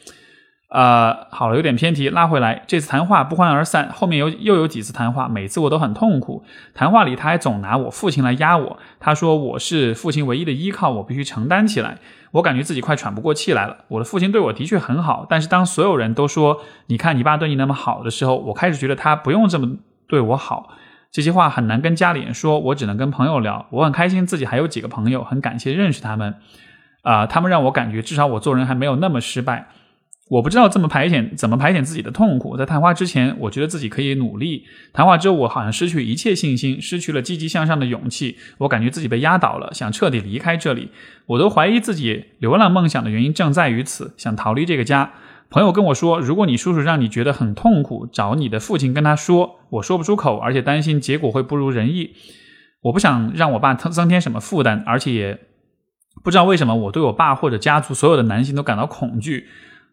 啊，好了，有点偏题，拉回来。这次谈话不欢而散，后面有又有几次谈话，每次我都很痛苦。谈话里他还总拿我父亲来压我，他说我是父亲唯一的依靠，我必须承担起来。我感觉自己快喘不过气来了。我的父亲对我的确很好，但是当所有人都说你看你爸对你那么好的时候，我开始觉得他不用这么对我好。这些话很难跟家里人说，我只能跟朋友聊。我很开心自己还有几个朋友，很感谢认识他们，啊，他们让我感觉至少我做人还没有那么失败。我不知道这么排遣，怎么排遣自己的痛苦。在谈话之前，我觉得自己可以努力；谈话之后，我好像失去一切信心，失去了积极向上的勇气。我感觉自己被压倒了，想彻底离开这里。我都怀疑自己流浪梦想的原因正在于此，想逃离这个家。朋友跟我说，如果你叔叔让你觉得很痛苦，找你的父亲跟他说。我说不出口，而且担心结果会不如人意。我不想让我爸增增添什么负担，而且也不知道为什么我对我爸或者家族所有的男性都感到恐惧。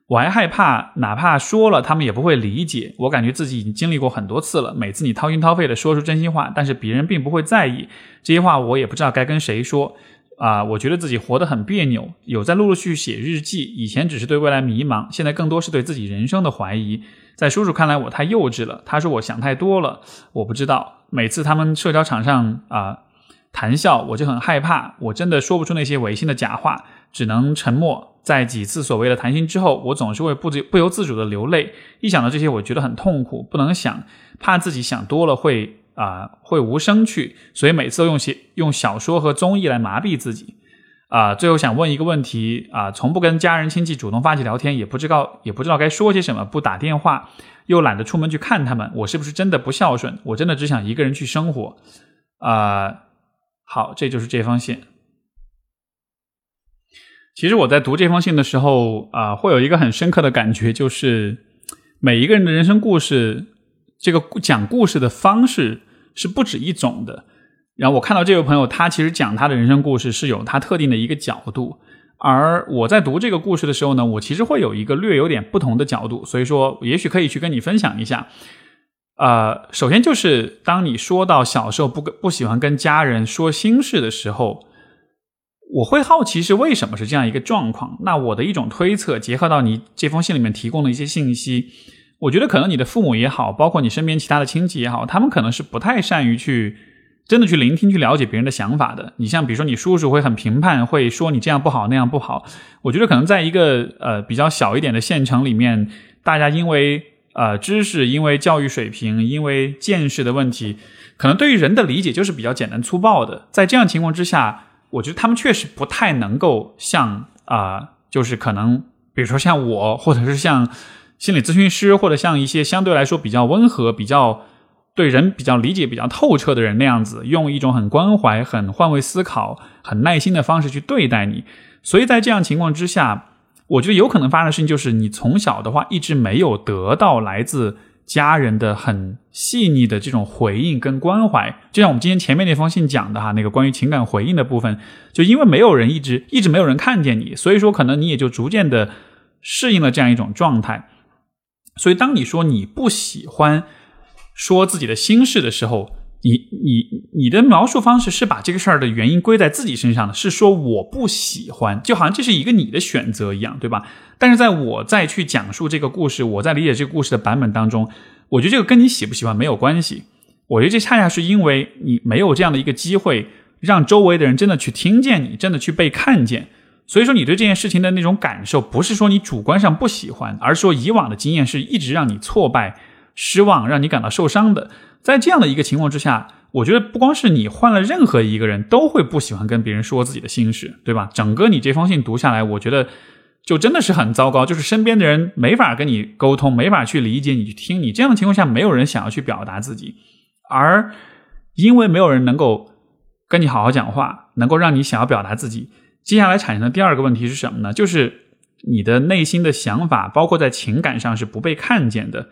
我还害怕，哪怕说了，他们也不会理解。我感觉自己已经经历过很多次了。每次你掏心掏肺的说出真心话，但是别人并不会在意这些话，我也不知道该跟谁说。啊，我觉得自己活得很别扭。有在陆陆续续写日记，以前只是对未来迷茫，现在更多是对自己人生的怀疑。在叔叔看来，我太幼稚了。他说我想太多了。我不知道，每次他们社交场上啊谈笑，我就很害怕。我真的说不出那些违心的假话，只能沉默。在几次所谓的谈心之后，我总是会不不由自主的流泪。一想到这些，我觉得很痛苦，不能想，怕自己想多了会啊会无声去，所以每次都用写用小说和综艺来麻痹自己。啊，最后想问一个问题啊，从不跟家人亲戚主动发起聊天，也不知道也不知道该说些什么，不打电话，又懒得出门去看他们，我是不是真的不孝顺？我真的只想一个人去生活。啊，好，这就是这封信。其实我在读这封信的时候啊，会有一个很深刻的感觉，就是每一个人的人生故事，这个讲故事的方式是不止一种的。然后我看到这位朋友，他其实讲他的人生故事是有他特定的一个角度，而我在读这个故事的时候呢，我其实会有一个略有点不同的角度，所以说也许可以去跟你分享一下。呃，首先就是当你说到小时候不跟不喜欢跟家人说心事的时候。我会好奇是为什么是这样一个状况。那我的一种推测，结合到你这封信里面提供的一些信息，我觉得可能你的父母也好，包括你身边其他的亲戚也好，他们可能是不太善于去真的去聆听、去了解别人的想法的。你像比如说你叔叔会很评判，会说你这样不好那样不好。我觉得可能在一个呃比较小一点的县城里面，大家因为呃知识、因为教育水平、因为见识的问题，可能对于人的理解就是比较简单粗暴的。在这样情况之下。我觉得他们确实不太能够像啊，就是可能，比如说像我，或者是像心理咨询师，或者像一些相对来说比较温和、比较对人比较理解、比较透彻的人那样子，用一种很关怀、很换位思考、很耐心的方式去对待你。所以在这样情况之下，我觉得有可能发生的事情就是，你从小的话一直没有得到来自。家人的很细腻的这种回应跟关怀，就像我们今天前面那封信讲的哈，那个关于情感回应的部分，就因为没有人一直一直没有人看见你，所以说可能你也就逐渐的适应了这样一种状态。所以当你说你不喜欢说自己的心事的时候，你你你的描述方式是把这个事儿的原因归在自己身上的，是说我不喜欢，就好像这是一个你的选择一样，对吧？但是在我再去讲述这个故事，我在理解这个故事的版本当中，我觉得这个跟你喜不喜欢没有关系。我觉得这恰恰是因为你没有这样的一个机会，让周围的人真的去听见你，真的去被看见。所以说，你对这件事情的那种感受，不是说你主观上不喜欢，而是说以往的经验是一直让你挫败、失望，让你感到受伤的。在这样的一个情况之下，我觉得不光是你换了任何一个人都会不喜欢跟别人说自己的心事，对吧？整个你这封信读下来，我觉得就真的是很糟糕，就是身边的人没法跟你沟通，没法去理解你，去听你。这样的情况下，没有人想要去表达自己，而因为没有人能够跟你好好讲话，能够让你想要表达自己，接下来产生的第二个问题是什么呢？就是你的内心的想法，包括在情感上是不被看见的。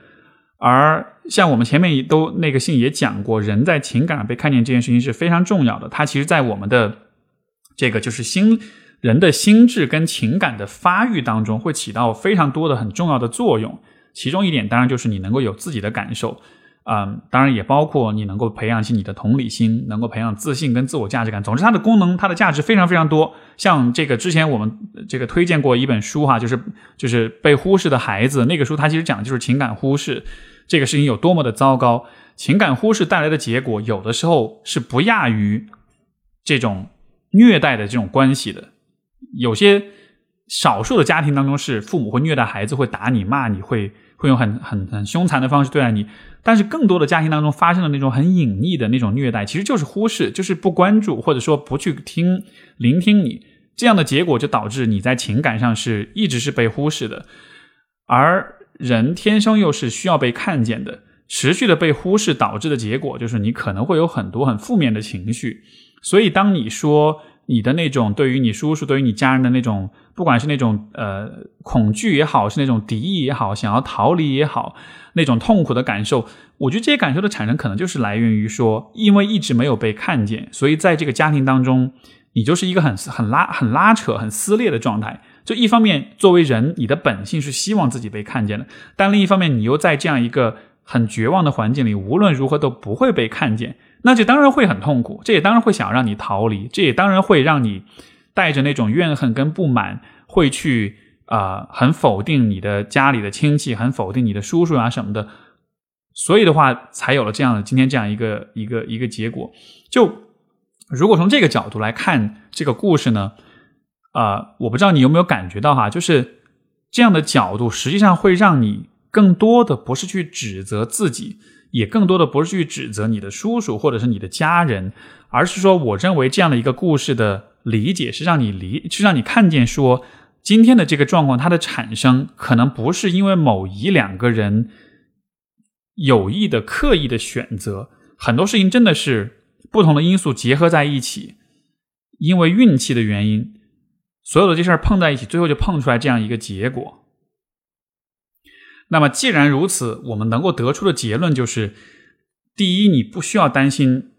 而像我们前面都那个信也讲过，人在情感上被看见这件事情是非常重要的。它其实，在我们的这个就是心人的心智跟情感的发育当中，会起到非常多的很重要的作用。其中一点，当然就是你能够有自己的感受，嗯，当然也包括你能够培养起你的同理心，能够培养自信跟自我价值感。总之，它的功能、它的价值非常非常多。像这个之前我们这个推荐过一本书哈，就是就是被忽视的孩子那个书，它其实讲的就是情感忽视。这个事情有多么的糟糕，情感忽视带来的结果，有的时候是不亚于这种虐待的这种关系的。有些少数的家庭当中，是父母会虐待孩子，会打你、骂你，会会用很很很凶残的方式对待你。但是更多的家庭当中发生的那种很隐匿的那种虐待，其实就是忽视，就是不关注，或者说不去听、聆听你。这样的结果就导致你在情感上是一直是被忽视的。而人天生又是需要被看见的，持续的被忽视导致的结果就是你可能会有很多很负面的情绪。所以，当你说你的那种对于你叔叔、对于你家人的那种，不管是那种呃恐惧也好，是那种敌意也好，想要逃离也好，那种痛苦的感受，我觉得这些感受的产生可能就是来源于说，因为一直没有被看见，所以在这个家庭当中，你就是一个很很拉、很拉扯、很撕裂的状态。就一方面，作为人，你的本性是希望自己被看见的；但另一方面，你又在这样一个很绝望的环境里，无论如何都不会被看见，那这当然会很痛苦。这也当然会想让你逃离，这也当然会让你带着那种怨恨跟不满，会去啊，很否定你的家里的亲戚，很否定你的叔叔啊什么的。所以的话，才有了这样的今天这样一个一个一个结果。就如果从这个角度来看这个故事呢？啊，我不知道你有没有感觉到哈，就是这样的角度，实际上会让你更多的不是去指责自己，也更多的不是去指责你的叔叔或者是你的家人，而是说，我认为这样的一个故事的理解是让你理，是让你看见说，今天的这个状况它的产生，可能不是因为某一两个人有意的刻意的选择，很多事情真的是不同的因素结合在一起，因为运气的原因。所有的这事儿碰在一起，最后就碰出来这样一个结果。那么，既然如此，我们能够得出的结论就是：第一，你不需要担心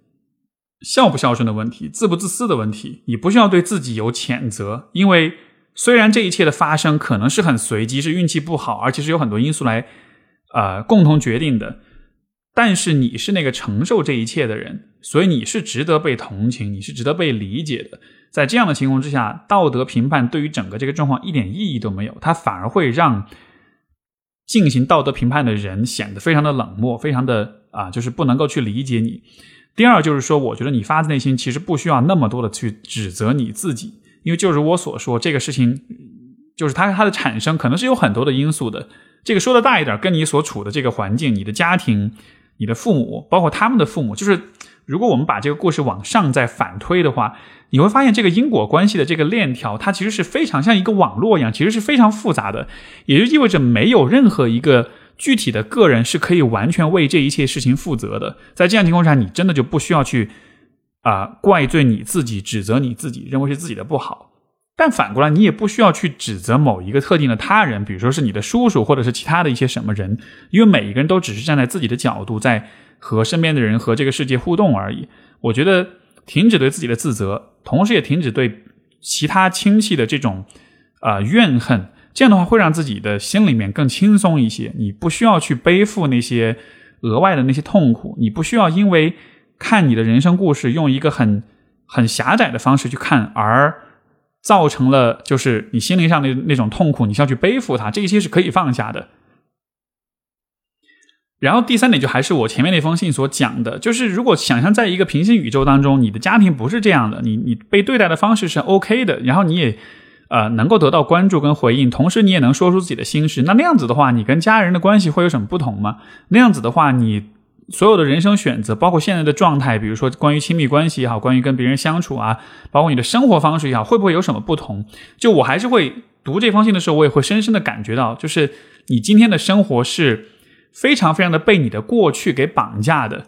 孝不孝顺的问题、自不自私的问题，你不需要对自己有谴责，因为虽然这一切的发生可能是很随机，是运气不好，而且是有很多因素来呃共同决定的。但是你是那个承受这一切的人，所以你是值得被同情，你是值得被理解的。在这样的情况之下，道德评判对于整个这个状况一点意义都没有，它反而会让进行道德评判的人显得非常的冷漠，非常的啊，就是不能够去理解你。第二就是说，我觉得你发自内心其实不需要那么多的去指责你自己，因为就如我所说，这个事情就是它它的产生可能是有很多的因素的。这个说的大一点，跟你所处的这个环境、你的家庭。你的父母，包括他们的父母，就是如果我们把这个故事往上再反推的话，你会发现这个因果关系的这个链条，它其实是非常像一个网络一样，其实是非常复杂的。也就意味着没有任何一个具体的个人是可以完全为这一切事情负责的。在这样情况下，你真的就不需要去啊怪罪你自己，指责你自己，认为是自己的不好。但反过来，你也不需要去指责某一个特定的他人，比如说是你的叔叔，或者是其他的一些什么人，因为每一个人都只是站在自己的角度，在和身边的人和这个世界互动而已。我觉得停止对自己的自责，同时也停止对其他亲戚的这种啊怨恨，这样的话会让自己的心里面更轻松一些。你不需要去背负那些额外的那些痛苦，你不需要因为看你的人生故事用一个很很狭窄的方式去看而。造成了就是你心灵上的那种痛苦，你需要去背负它，这些是可以放下的。然后第三点就还是我前面那封信所讲的，就是如果想象在一个平行宇宙当中，你的家庭不是这样的，你你被对待的方式是 OK 的，然后你也呃能够得到关注跟回应，同时你也能说出自己的心事，那那样子的话，你跟家人的关系会有什么不同吗？那样子的话，你。所有的人生选择，包括现在的状态，比如说关于亲密关系也好，关于跟别人相处啊，包括你的生活方式也好，会不会有什么不同？就我还是会读这封信的时候，我也会深深的感觉到，就是你今天的生活是非常非常的被你的过去给绑架的。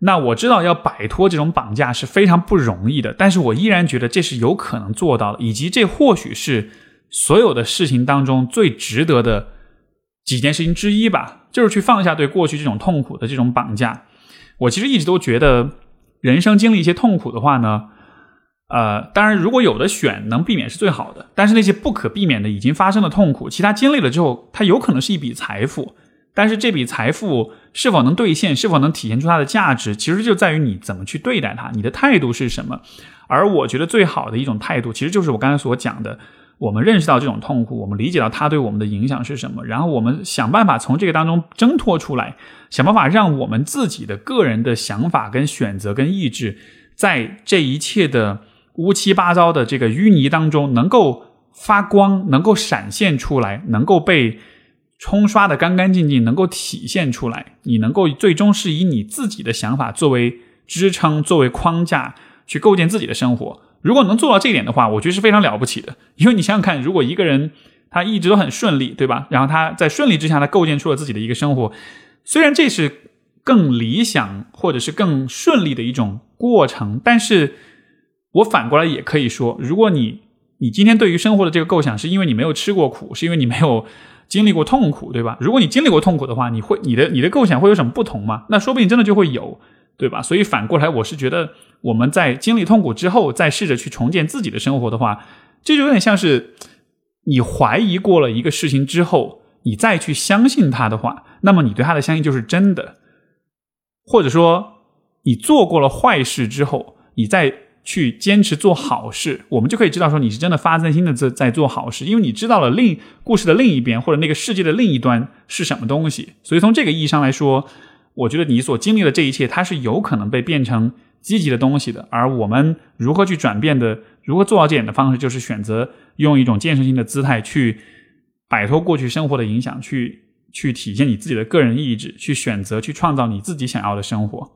那我知道要摆脱这种绑架是非常不容易的，但是我依然觉得这是有可能做到的，以及这或许是所有的事情当中最值得的几件事情之一吧。就是去放下对过去这种痛苦的这种绑架。我其实一直都觉得，人生经历一些痛苦的话呢，呃，当然如果有的选，能避免是最好的。但是那些不可避免的已经发生的痛苦，其他经历了之后，它有可能是一笔财富。但是这笔财富是否能兑现，是否能体现出它的价值，其实就在于你怎么去对待它，你的态度是什么。而我觉得最好的一种态度，其实就是我刚才所讲的。我们认识到这种痛苦，我们理解到它对我们的影响是什么，然后我们想办法从这个当中挣脱出来，想办法让我们自己的个人的想法跟选择跟意志，在这一切的乌七八糟的这个淤泥当中能够发光，能够闪现出来，能够被冲刷的干干净净，能够体现出来。你能够最终是以你自己的想法作为支撑，作为框架去构建自己的生活。如果能做到这一点的话，我觉得是非常了不起的。因为你想想看，如果一个人他一直都很顺利，对吧？然后他在顺利之下，他构建出了自己的一个生活。虽然这是更理想或者是更顺利的一种过程，但是我反过来也可以说，如果你你今天对于生活的这个构想，是因为你没有吃过苦，是因为你没有经历过痛苦，对吧？如果你经历过痛苦的话，你会你的你的构想会有什么不同吗？那说不定真的就会有。对吧？所以反过来，我是觉得我们在经历痛苦之后，再试着去重建自己的生活的话，这就有点像是你怀疑过了一个事情之后，你再去相信它的话，那么你对它的相信就是真的。或者说，你做过了坏事之后，你再去坚持做好事，我们就可以知道说你是真的发自内心的在在做好事，因为你知道了另故事的另一边或者那个世界的另一端是什么东西。所以从这个意义上来说。我觉得你所经历的这一切，它是有可能被变成积极的东西的。而我们如何去转变的，如何做到这点的方式，就是选择用一种建设性的姿态去摆脱过去生活的影响，去去体现你自己的个人意志，去选择去创造你自己想要的生活。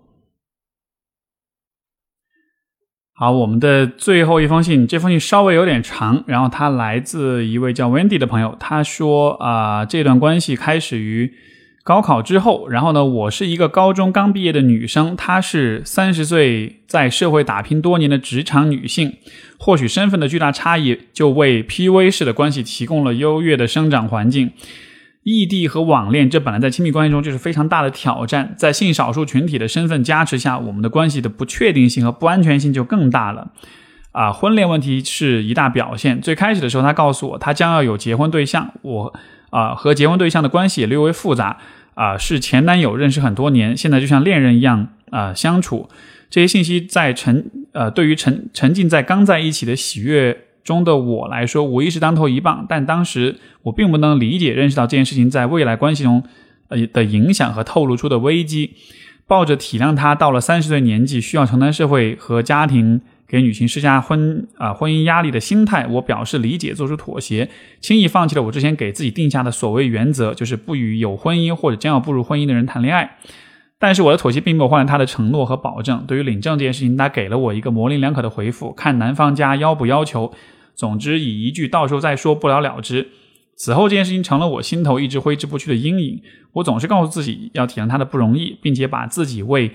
好，我们的最后一封信，这封信稍微有点长，然后它来自一位叫 Wendy 的朋友，他说啊，这段关系开始于。高考之后，然后呢？我是一个高中刚毕业的女生，她是三十岁在社会打拼多年的职场女性。或许身份的巨大差异就为 P V 式的关系提供了优越的生长环境。异地和网恋，这本来在亲密关系中就是非常大的挑战。在性少数群体的身份加持下，我们的关系的不确定性和不安全性就更大了。啊，婚恋问题是一大表现。最开始的时候，他告诉我他将要有结婚对象，我。啊，和结婚对象的关系也略微复杂啊，是前男友认识很多年，现在就像恋人一样啊相处。这些信息在沉呃，对于沉沉浸在刚在一起的喜悦中的我来说，无疑是当头一棒。但当时我并不能理解、认识到这件事情在未来关系中呃的影响和透露出的危机。抱着体谅他到了三十岁年纪需要承担社会和家庭。给女性施加婚啊婚姻压力的心态，我表示理解，做出妥协，轻易放弃了我之前给自己定下的所谓原则，就是不与有婚姻或者将要步入婚姻的人谈恋爱。但是我的妥协并没有换来他的承诺和保证。对于领证这件事情，他给了我一个模棱两可的回复，看男方家要不要求。总之以一句到时候再说不了了之。此后这件事情成了我心头一直挥之不去的阴影。我总是告诉自己要体谅他的不容易，并且把自己为。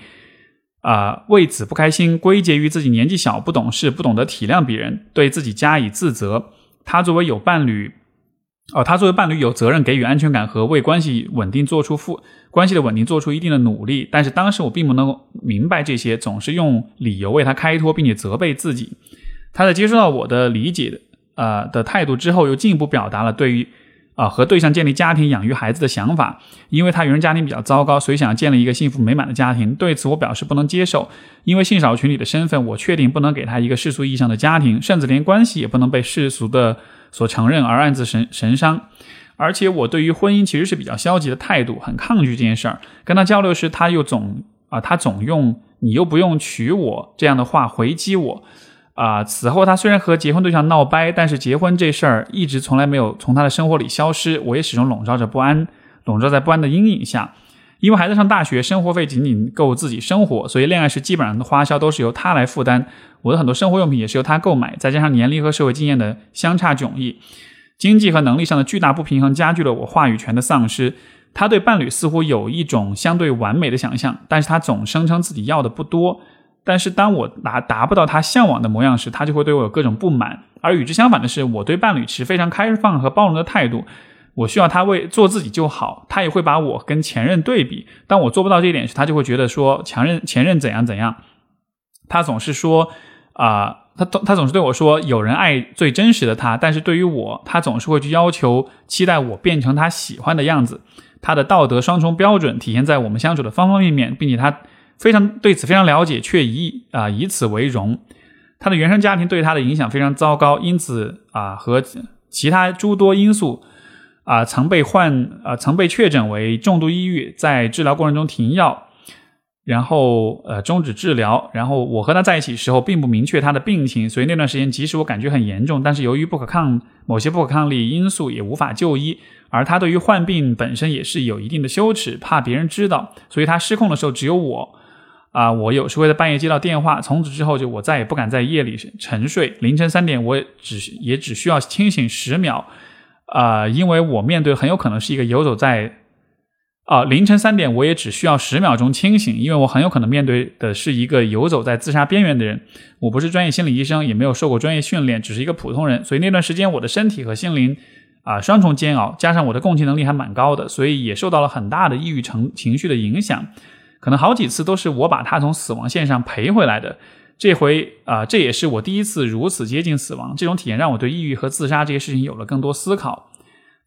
啊，为此不开心，归结于自己年纪小、不懂事、不懂得体谅别人，对自己加以自责。他作为有伴侣，哦，他作为伴侣有责任给予安全感和为关系稳定做出付关系的稳定做出一定的努力。但是当时我并不能明白这些，总是用理由为他开脱，并且责备自己。他在接受到我的理解呃的态度之后，又进一步表达了对于。啊，和对象建立家庭、养育孩子的想法，因为他原生家庭比较糟糕，所以想建立一个幸福美满的家庭。对此，我表示不能接受，因为性少数群体的身份，我确定不能给他一个世俗意义上的家庭，甚至连关系也不能被世俗的所承认而暗自神神伤。而且，我对于婚姻其实是比较消极的态度，很抗拒这件事儿。跟他交流时，他又总啊，他总用“你又不用娶我”这样的话回击我。啊！此后，他虽然和结婚对象闹掰，但是结婚这事儿一直从来没有从他的生活里消失。我也始终笼罩着不安，笼罩在不安的阴影下。因为孩子上大学，生活费仅仅够自己生活，所以恋爱时基本上的花销都是由他来负担。我的很多生活用品也是由他购买。再加上年龄和社会经验的相差迥异，经济和能力上的巨大不平衡，加剧了我话语权的丧失。他对伴侣似乎有一种相对完美的想象，但是他总声称自己要的不多。但是当我达达不到他向往的模样时，他就会对我有各种不满。而与之相反的是，我对伴侣持非常开放和包容的态度。我需要他为做自己就好，他也会把我跟前任对比。当我做不到这一点时，他就会觉得说前任前任怎样怎样。他总是说啊，他总他总是对我说有人爱最真实的他，但是对于我，他总是会去要求期待我变成他喜欢的样子。他的道德双重标准体现在我们相处的方方面面，并且他。非常对此非常了解，却以啊以此为荣。他的原生家庭对他的影响非常糟糕，因此啊和其他诸多因素啊曾被患啊曾被确诊为重度抑郁，在治疗过程中停药，然后呃终止治疗。然后我和他在一起时候并不明确他的病情，所以那段时间即使我感觉很严重，但是由于不可抗某些不可抗力因素也无法就医。而他对于患病本身也是有一定的羞耻，怕别人知道，所以他失控的时候只有我。啊，我有时会在半夜接到电话，从此之后就我再也不敢在夜里沉睡。凌晨三点，我只也只需要清醒十秒，啊，因为我面对很有可能是一个游走在啊凌晨三点，我也只需要十秒钟清醒，因为我很有可能面对的是一个游走在自杀边缘的人。我不是专业心理医生，也没有受过专业训练，只是一个普通人。所以那段时间，我的身体和心灵啊双重煎熬，加上我的共情能力还蛮高的，所以也受到了很大的抑郁成情绪的影响。可能好几次都是我把他从死亡线上赔回来的。这回啊，这也是我第一次如此接近死亡。这种体验让我对抑郁和自杀这些事情有了更多思考。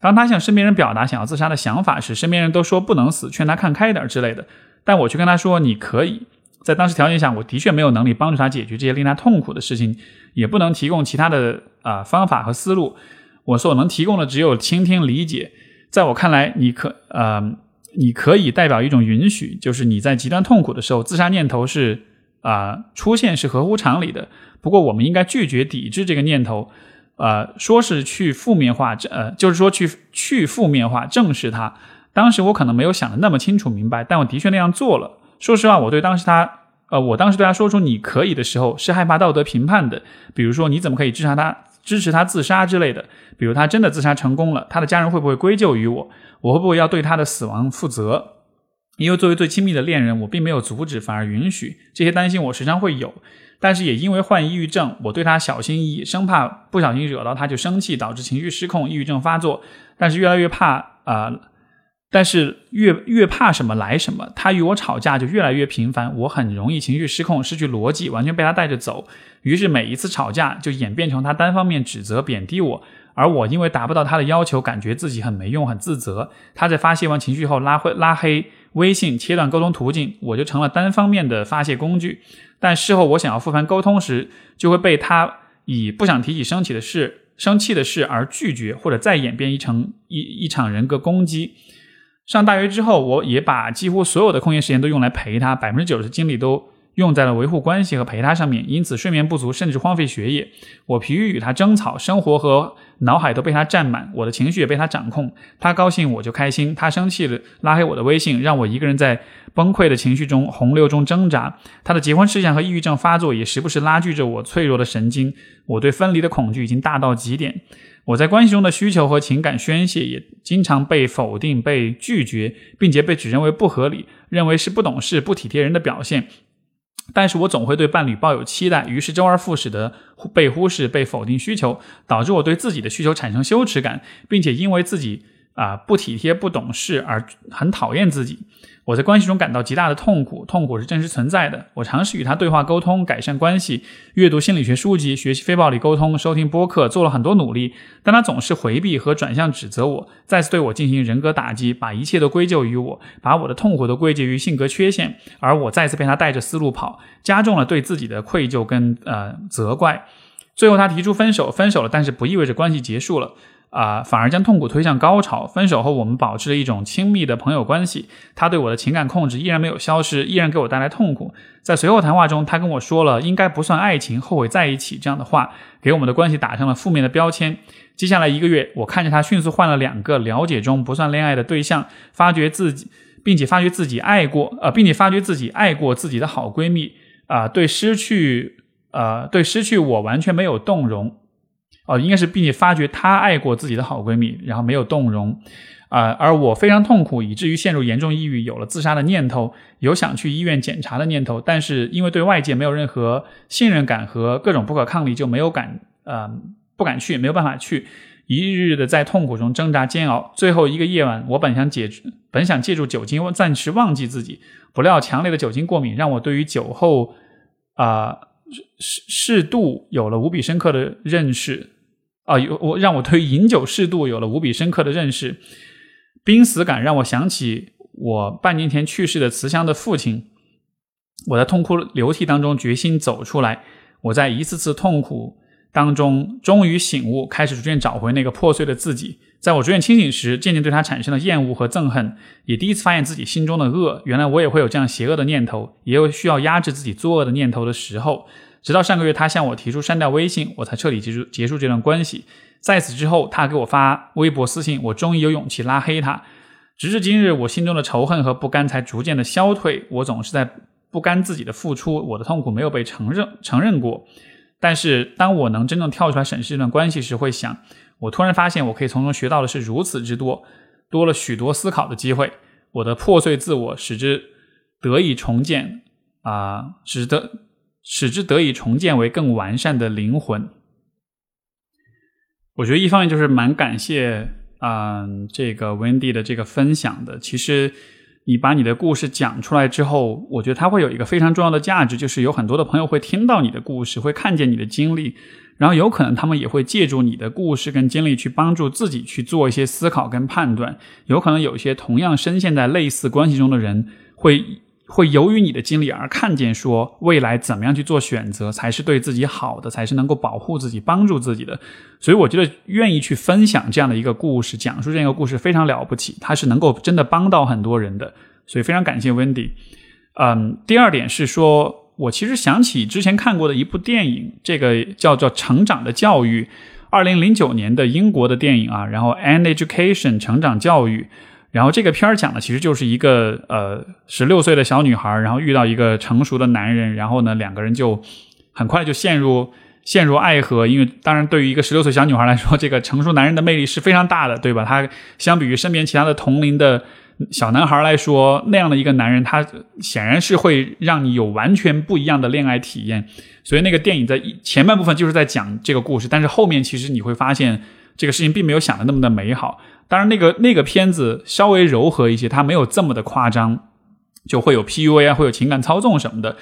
当他向身边人表达想要自杀的想法时，身边人都说不能死，劝他看开点之类的。但我却跟他说：“你可以。”在当时条件下，我的确没有能力帮助他解决这些令他痛苦的事情，也不能提供其他的啊方法和思路。我所能提供的只有倾听、理解。在我看来，你可呃，你可以代表一种允许，就是你在极端痛苦的时候，自杀念头是。啊，出现是合乎常理的。不过，我们应该拒绝、抵制这个念头。呃，说是去负面化，呃，就是说去去负面化，正视它。当时我可能没有想的那么清楚明白，但我的确那样做了。说实话，我对当时他，呃，我当时对他说出“你可以”的时候，是害怕道德评判的。比如说，你怎么可以自杀他支持他自杀之类的？比如他真的自杀成功了，他的家人会不会归咎于我？我会不会要对他的死亡负责？因为作为最亲密的恋人，我并没有阻止，反而允许这些担心，我时常会有。但是也因为患抑郁症，我对他小心翼翼，生怕不小心惹到他就生气，导致情绪失控，抑郁症发作。但是越来越怕啊，但是越越怕什么来什么，他与我吵架就越来越频繁，我很容易情绪失控，失去逻辑，完全被他带着走。于是每一次吵架就演变成他单方面指责、贬低我。而我因为达不到他的要求，感觉自己很没用，很自责。他在发泄完情绪后拉会拉黑微信，切断沟通途径，我就成了单方面的发泄工具。但事后我想要复盘沟通时，就会被他以不想提起生气的事、生气的事而拒绝，或者再演变一成一一场人格攻击。上大学之后，我也把几乎所有的空闲时间都用来陪他，百分之九十精力都。用在了维护关系和陪他上面，因此睡眠不足，甚至荒废学业。我疲于与他争吵，生活和脑海都被他占满，我的情绪也被他掌控。他高兴我就开心，他生气了拉黑我的微信，让我一个人在崩溃的情绪中洪流中挣扎。他的结婚事项和抑郁症发作也时不时拉锯着我脆弱的神经。我对分离的恐惧已经大到极点。我在关系中的需求和情感宣泄也经常被否定、被拒绝，并且被指认为不合理，认为是不懂事、不体贴人的表现。但是我总会对伴侣抱有期待，于是周而复始的被忽视、被否定需求，导致我对自己的需求产生羞耻感，并且因为自己。啊，不体贴、不懂事，而很讨厌自己。我在关系中感到极大的痛苦，痛苦是真实存在的。我尝试与他对话沟通，改善关系，阅读心理学书籍，学习非暴力沟通，收听播客，做了很多努力。但他总是回避和转向指责我，再次对我进行人格打击，把一切都归咎于我，把我的痛苦都归结于性格缺陷，而我再次被他带着思路跑，加重了对自己的愧疚跟呃责怪。最后他提出分手，分手了，但是不意味着关系结束了。啊，反而将痛苦推向高潮。分手后，我们保持了一种亲密的朋友关系。他对我的情感控制依然没有消失，依然给我带来痛苦。在随后谈话中，他跟我说了“应该不算爱情，后悔在一起”这样的话，给我们的关系打上了负面的标签。接下来一个月，我看着他迅速换了两个了解中不算恋爱的对象，发觉自己，并且发觉自己爱过，呃，并且发觉自己爱过自己的好闺蜜。啊，对失去，呃，对失去我完全没有动容。哦，应该是，并且发觉她爱过自己的好闺蜜，然后没有动容，啊，而我非常痛苦，以至于陷入严重抑郁，有了自杀的念头，有想去医院检查的念头，但是因为对外界没有任何信任感和各种不可抗力，就没有敢，呃，不敢去，没有办法去，一日日的在痛苦中挣扎煎熬。最后一个夜晚，我本想借本想借助酒精暂时忘记自己，不料强烈的酒精过敏让我对于酒后，啊，适适度有了无比深刻的认识。啊，有我让我对饮酒适度有了无比深刻的认识。濒死感让我想起我半年前去世的慈祥的父亲。我在痛哭流涕当中决心走出来。我在一次次痛苦当中终于醒悟，开始逐渐找回那个破碎的自己。在我逐渐清醒时，渐渐对他产生了厌恶和憎恨，也第一次发现自己心中的恶。原来我也会有这样邪恶的念头，也有需要压制自己作恶的念头的时候。直到上个月，他向我提出删掉微信，我才彻底结束结束这段关系。在此之后，他给我发微博私信，我终于有勇气拉黑他。直至今日，我心中的仇恨和不甘才逐渐的消退。我总是在不甘自己的付出，我的痛苦没有被承认承认过。但是，当我能真正跳出来审视这段关系时，会想，我突然发现，我可以从中学到的是如此之多，多了许多思考的机会。我的破碎自我使之得以重建，啊，使得使之得以重建为更完善的灵魂。我觉得一方面就是蛮感谢，嗯，这个 Wendy 的这个分享的。其实你把你的故事讲出来之后，我觉得它会有一个非常重要的价值，就是有很多的朋友会听到你的故事，会看见你的经历，然后有可能他们也会借助你的故事跟经历去帮助自己去做一些思考跟判断。有可能有些同样深陷在类似关系中的人会。会由于你的经历而看见，说未来怎么样去做选择才是对自己好的，才是能够保护自己、帮助自己的。所以我觉得愿意去分享这样的一个故事，讲述这样一个故事非常了不起，它是能够真的帮到很多人的。所以非常感谢 Wendy。嗯，第二点是说，我其实想起之前看过的一部电影，这个叫做《成长的教育》，二零零九年的英国的电影啊，然后《An Education》成长教育。然后这个片儿讲的其实就是一个呃十六岁的小女孩，然后遇到一个成熟的男人，然后呢两个人就很快就陷入陷入爱河。因为当然对于一个十六岁小女孩来说，这个成熟男人的魅力是非常大的，对吧？他相比于身边其他的同龄的小男孩来说，那样的一个男人，他显然是会让你有完全不一样的恋爱体验。所以那个电影在前半部分就是在讲这个故事，但是后面其实你会发现这个事情并没有想的那么的美好。当然，那个那个片子稍微柔和一些，它没有这么的夸张，就会有 PUA 啊，会有情感操纵什么的，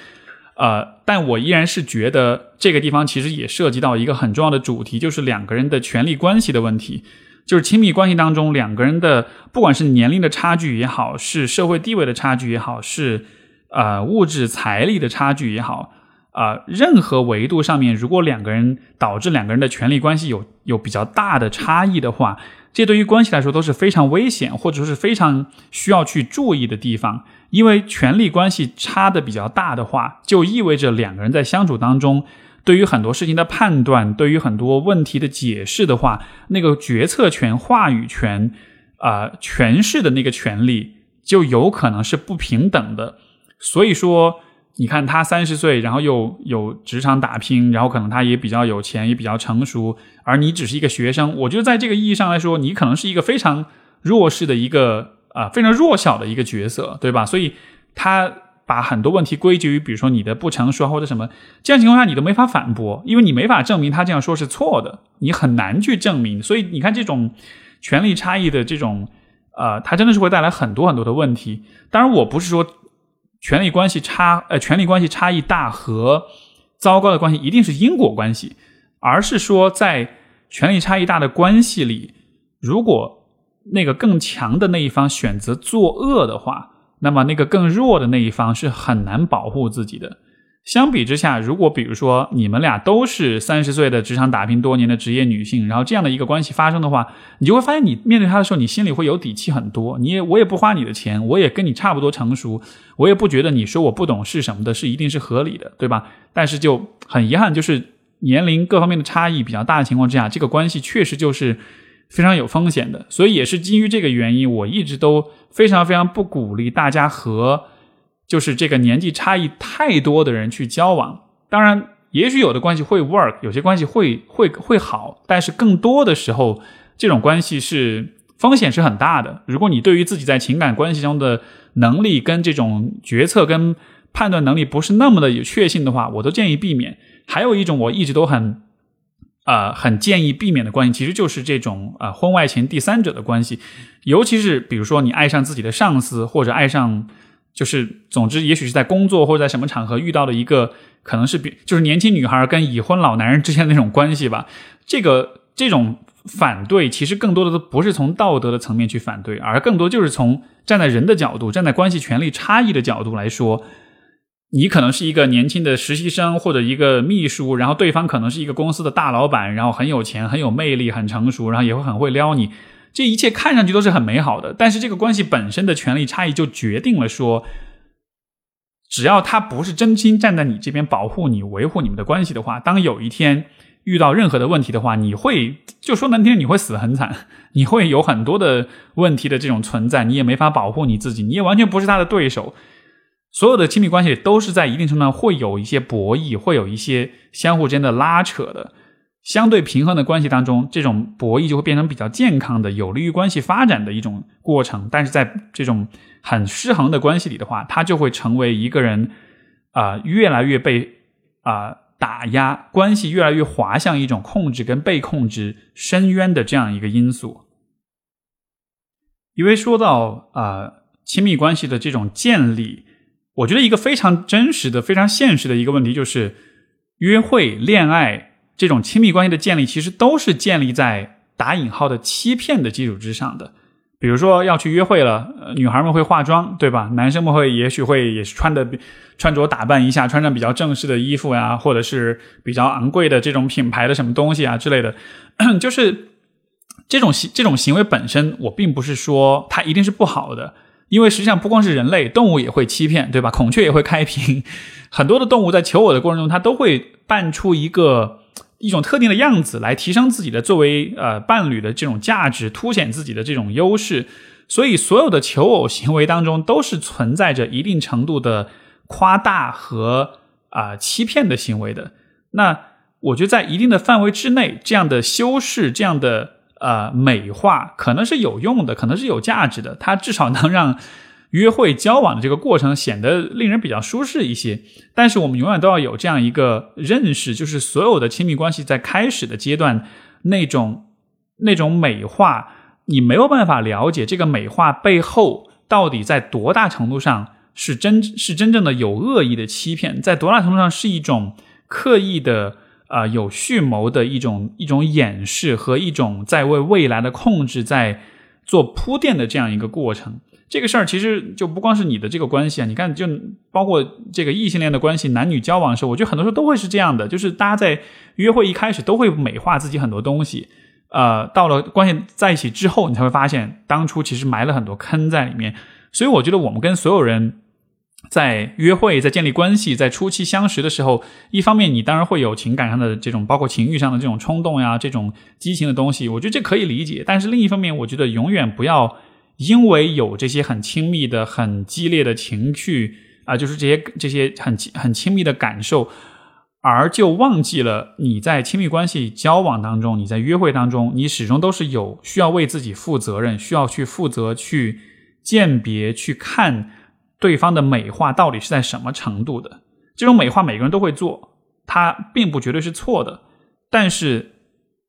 呃，但我依然是觉得这个地方其实也涉及到一个很重要的主题，就是两个人的权力关系的问题，就是亲密关系当中两个人的，不管是年龄的差距也好，是社会地位的差距也好，是呃物质财力的差距也好，啊，任何维度上面，如果两个人导致两个人的权力关系有有比较大的差异的话。这对于关系来说都是非常危险，或者说是非常需要去注意的地方。因为权力关系差的比较大的话，就意味着两个人在相处当中，对于很多事情的判断，对于很多问题的解释的话，那个决策权、话语权啊、诠释的那个权利，就有可能是不平等的。所以说。你看他三十岁，然后又有职场打拼，然后可能他也比较有钱，也比较成熟，而你只是一个学生。我觉得在这个意义上来说，你可能是一个非常弱势的一个啊，非常弱小的一个角色，对吧？所以他把很多问题归结于，比如说你的不成熟或者什么，这样情况下你都没法反驳，因为你没法证明他这样说是错的，你很难去证明。所以你看这种权力差异的这种，呃，它真的是会带来很多很多的问题。当然，我不是说。权力关系差，呃，权力关系差异大和糟糕的关系一定是因果关系，而是说在权力差异大的关系里，如果那个更强的那一方选择作恶的话，那么那个更弱的那一方是很难保护自己的。相比之下，如果比如说你们俩都是三十岁的职场打拼多年的职业女性，然后这样的一个关系发生的话，你就会发现，你面对他的时候，你心里会有底气很多。你也我也不花你的钱，我也跟你差不多成熟，我也不觉得你说我不懂事什么的，是一定是合理的，对吧？但是就很遗憾，就是年龄各方面的差异比较大的情况之下，这个关系确实就是非常有风险的。所以也是基于这个原因，我一直都非常非常不鼓励大家和。就是这个年纪差异太多的人去交往，当然，也许有的关系会 work，有些关系会会会好，但是更多的时候，这种关系是风险是很大的。如果你对于自己在情感关系中的能力跟这种决策跟判断能力不是那么的有确信的话，我都建议避免。还有一种我一直都很啊很建议避免的关系，其实就是这种啊婚外情第三者的关系，尤其是比如说你爱上自己的上司或者爱上。就是，总之，也许是在工作或者在什么场合遇到的一个，可能是比就是年轻女孩跟已婚老男人之间的那种关系吧。这个这种反对，其实更多的都不是从道德的层面去反对，而更多就是从站在人的角度，站在关系权力差异的角度来说。你可能是一个年轻的实习生或者一个秘书，然后对方可能是一个公司的大老板，然后很有钱、很有魅力、很成熟，然后也会很会撩你。这一切看上去都是很美好的，但是这个关系本身的权力差异就决定了说，只要他不是真心站在你这边保护你、维护你们的关系的话，当有一天遇到任何的问题的话，你会就说难听，你会死很惨，你会有很多的问题的这种存在，你也没法保护你自己，你也完全不是他的对手。所有的亲密关系都是在一定程度上会有一些博弈，会有一些相互之间的拉扯的。相对平衡的关系当中，这种博弈就会变成比较健康的、有利于关系发展的一种过程。但是在这种很失衡的关系里的话，它就会成为一个人啊越来越被啊打压，关系越来越滑向一种控制跟被控制深渊的这样一个因素。因为说到啊亲密关系的这种建立，我觉得一个非常真实的、非常现实的一个问题就是约会、恋爱。这种亲密关系的建立，其实都是建立在打引号的欺骗的基础之上的。比如说要去约会了，女孩们会化妆，对吧？男生们会也许会也是穿的穿着打扮一下，穿上比较正式的衣服呀，或者是比较昂贵的这种品牌的什么东西啊之类的。就是这种行这种行为本身，我并不是说它一定是不好的，因为实际上不光是人类，动物也会欺骗，对吧？孔雀也会开屏，很多的动物在求偶的过程中，它都会扮出一个。一种特定的样子来提升自己的作为呃伴侣的这种价值，凸显自己的这种优势。所以，所有的求偶行为当中都是存在着一定程度的夸大和啊欺骗的行为的。那我觉得在一定的范围之内，这样的修饰、这样的呃美化，可能是有用的，可能是有价值的。它至少能让。约会交往的这个过程显得令人比较舒适一些，但是我们永远都要有这样一个认识，就是所有的亲密关系在开始的阶段，那种那种美化，你没有办法了解这个美化背后到底在多大程度上是真是真正的有恶意的欺骗，在多大程度上是一种刻意的啊有蓄谋的一种一种掩饰和一种在为未来的控制在做铺垫的这样一个过程。这个事儿其实就不光是你的这个关系啊，你看，就包括这个异性恋的关系，男女交往的时候，我觉得很多时候都会是这样的，就是大家在约会一开始都会美化自己很多东西，呃，到了关系在一起之后，你才会发现当初其实埋了很多坑在里面。所以我觉得我们跟所有人在约会、在建立关系、在初期相识的时候，一方面你当然会有情感上的这种，包括情欲上的这种冲动呀，这种激情的东西，我觉得这可以理解。但是另一方面，我觉得永远不要。因为有这些很亲密的、很激烈的情绪啊，就是这些这些很很亲密的感受，而就忘记了你在亲密关系交往当中，你在约会当中，你始终都是有需要为自己负责任，需要去负责去鉴别、去看对方的美化到底是在什么程度的。这种美化每个人都会做，它并不绝对是错的。但是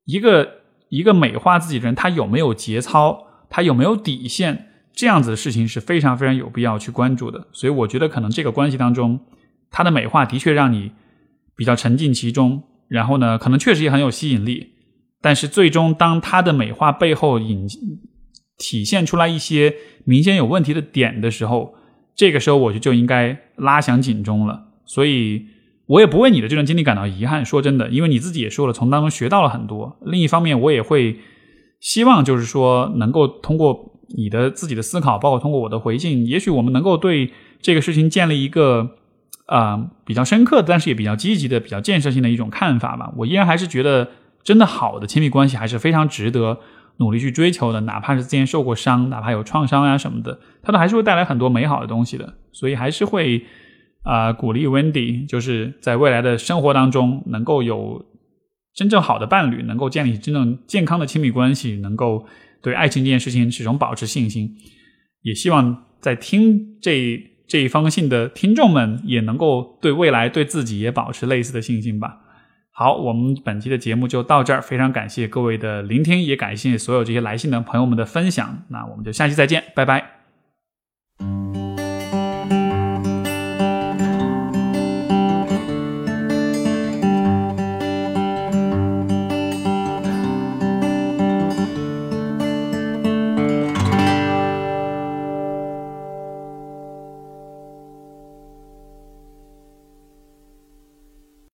一个一个美化自己的人，他有没有节操？他有没有底线？这样子的事情是非常非常有必要去关注的。所以我觉得可能这个关系当中，他的美化的确让你比较沉浸其中，然后呢，可能确实也很有吸引力。但是最终，当他的美化背后引体现出来一些明显有问题的点的时候，这个时候我就就应该拉响警钟了。所以我也不为你的这段经历感到遗憾。说真的，因为你自己也说了，从当中学到了很多。另一方面，我也会。希望就是说，能够通过你的自己的思考，包括通过我的回信，也许我们能够对这个事情建立一个啊比较深刻，但是也比较积极的、比较建设性的一种看法吧。我依然还是觉得，真的好的亲密关系还是非常值得努力去追求的，哪怕是之前受过伤，哪怕有创伤啊什么的，它都还是会带来很多美好的东西的。所以还是会啊鼓励 Wendy，就是在未来的生活当中能够有。真正好的伴侣能够建立真正健康的亲密关系，能够对爱情这件事情始终保持信心。也希望在听这这一封信的听众们也能够对未来、对自己也保持类似的信心吧。好，我们本期的节目就到这儿，非常感谢各位的聆听，也感谢所有这些来信的朋友们的分享。那我们就下期再见，拜拜。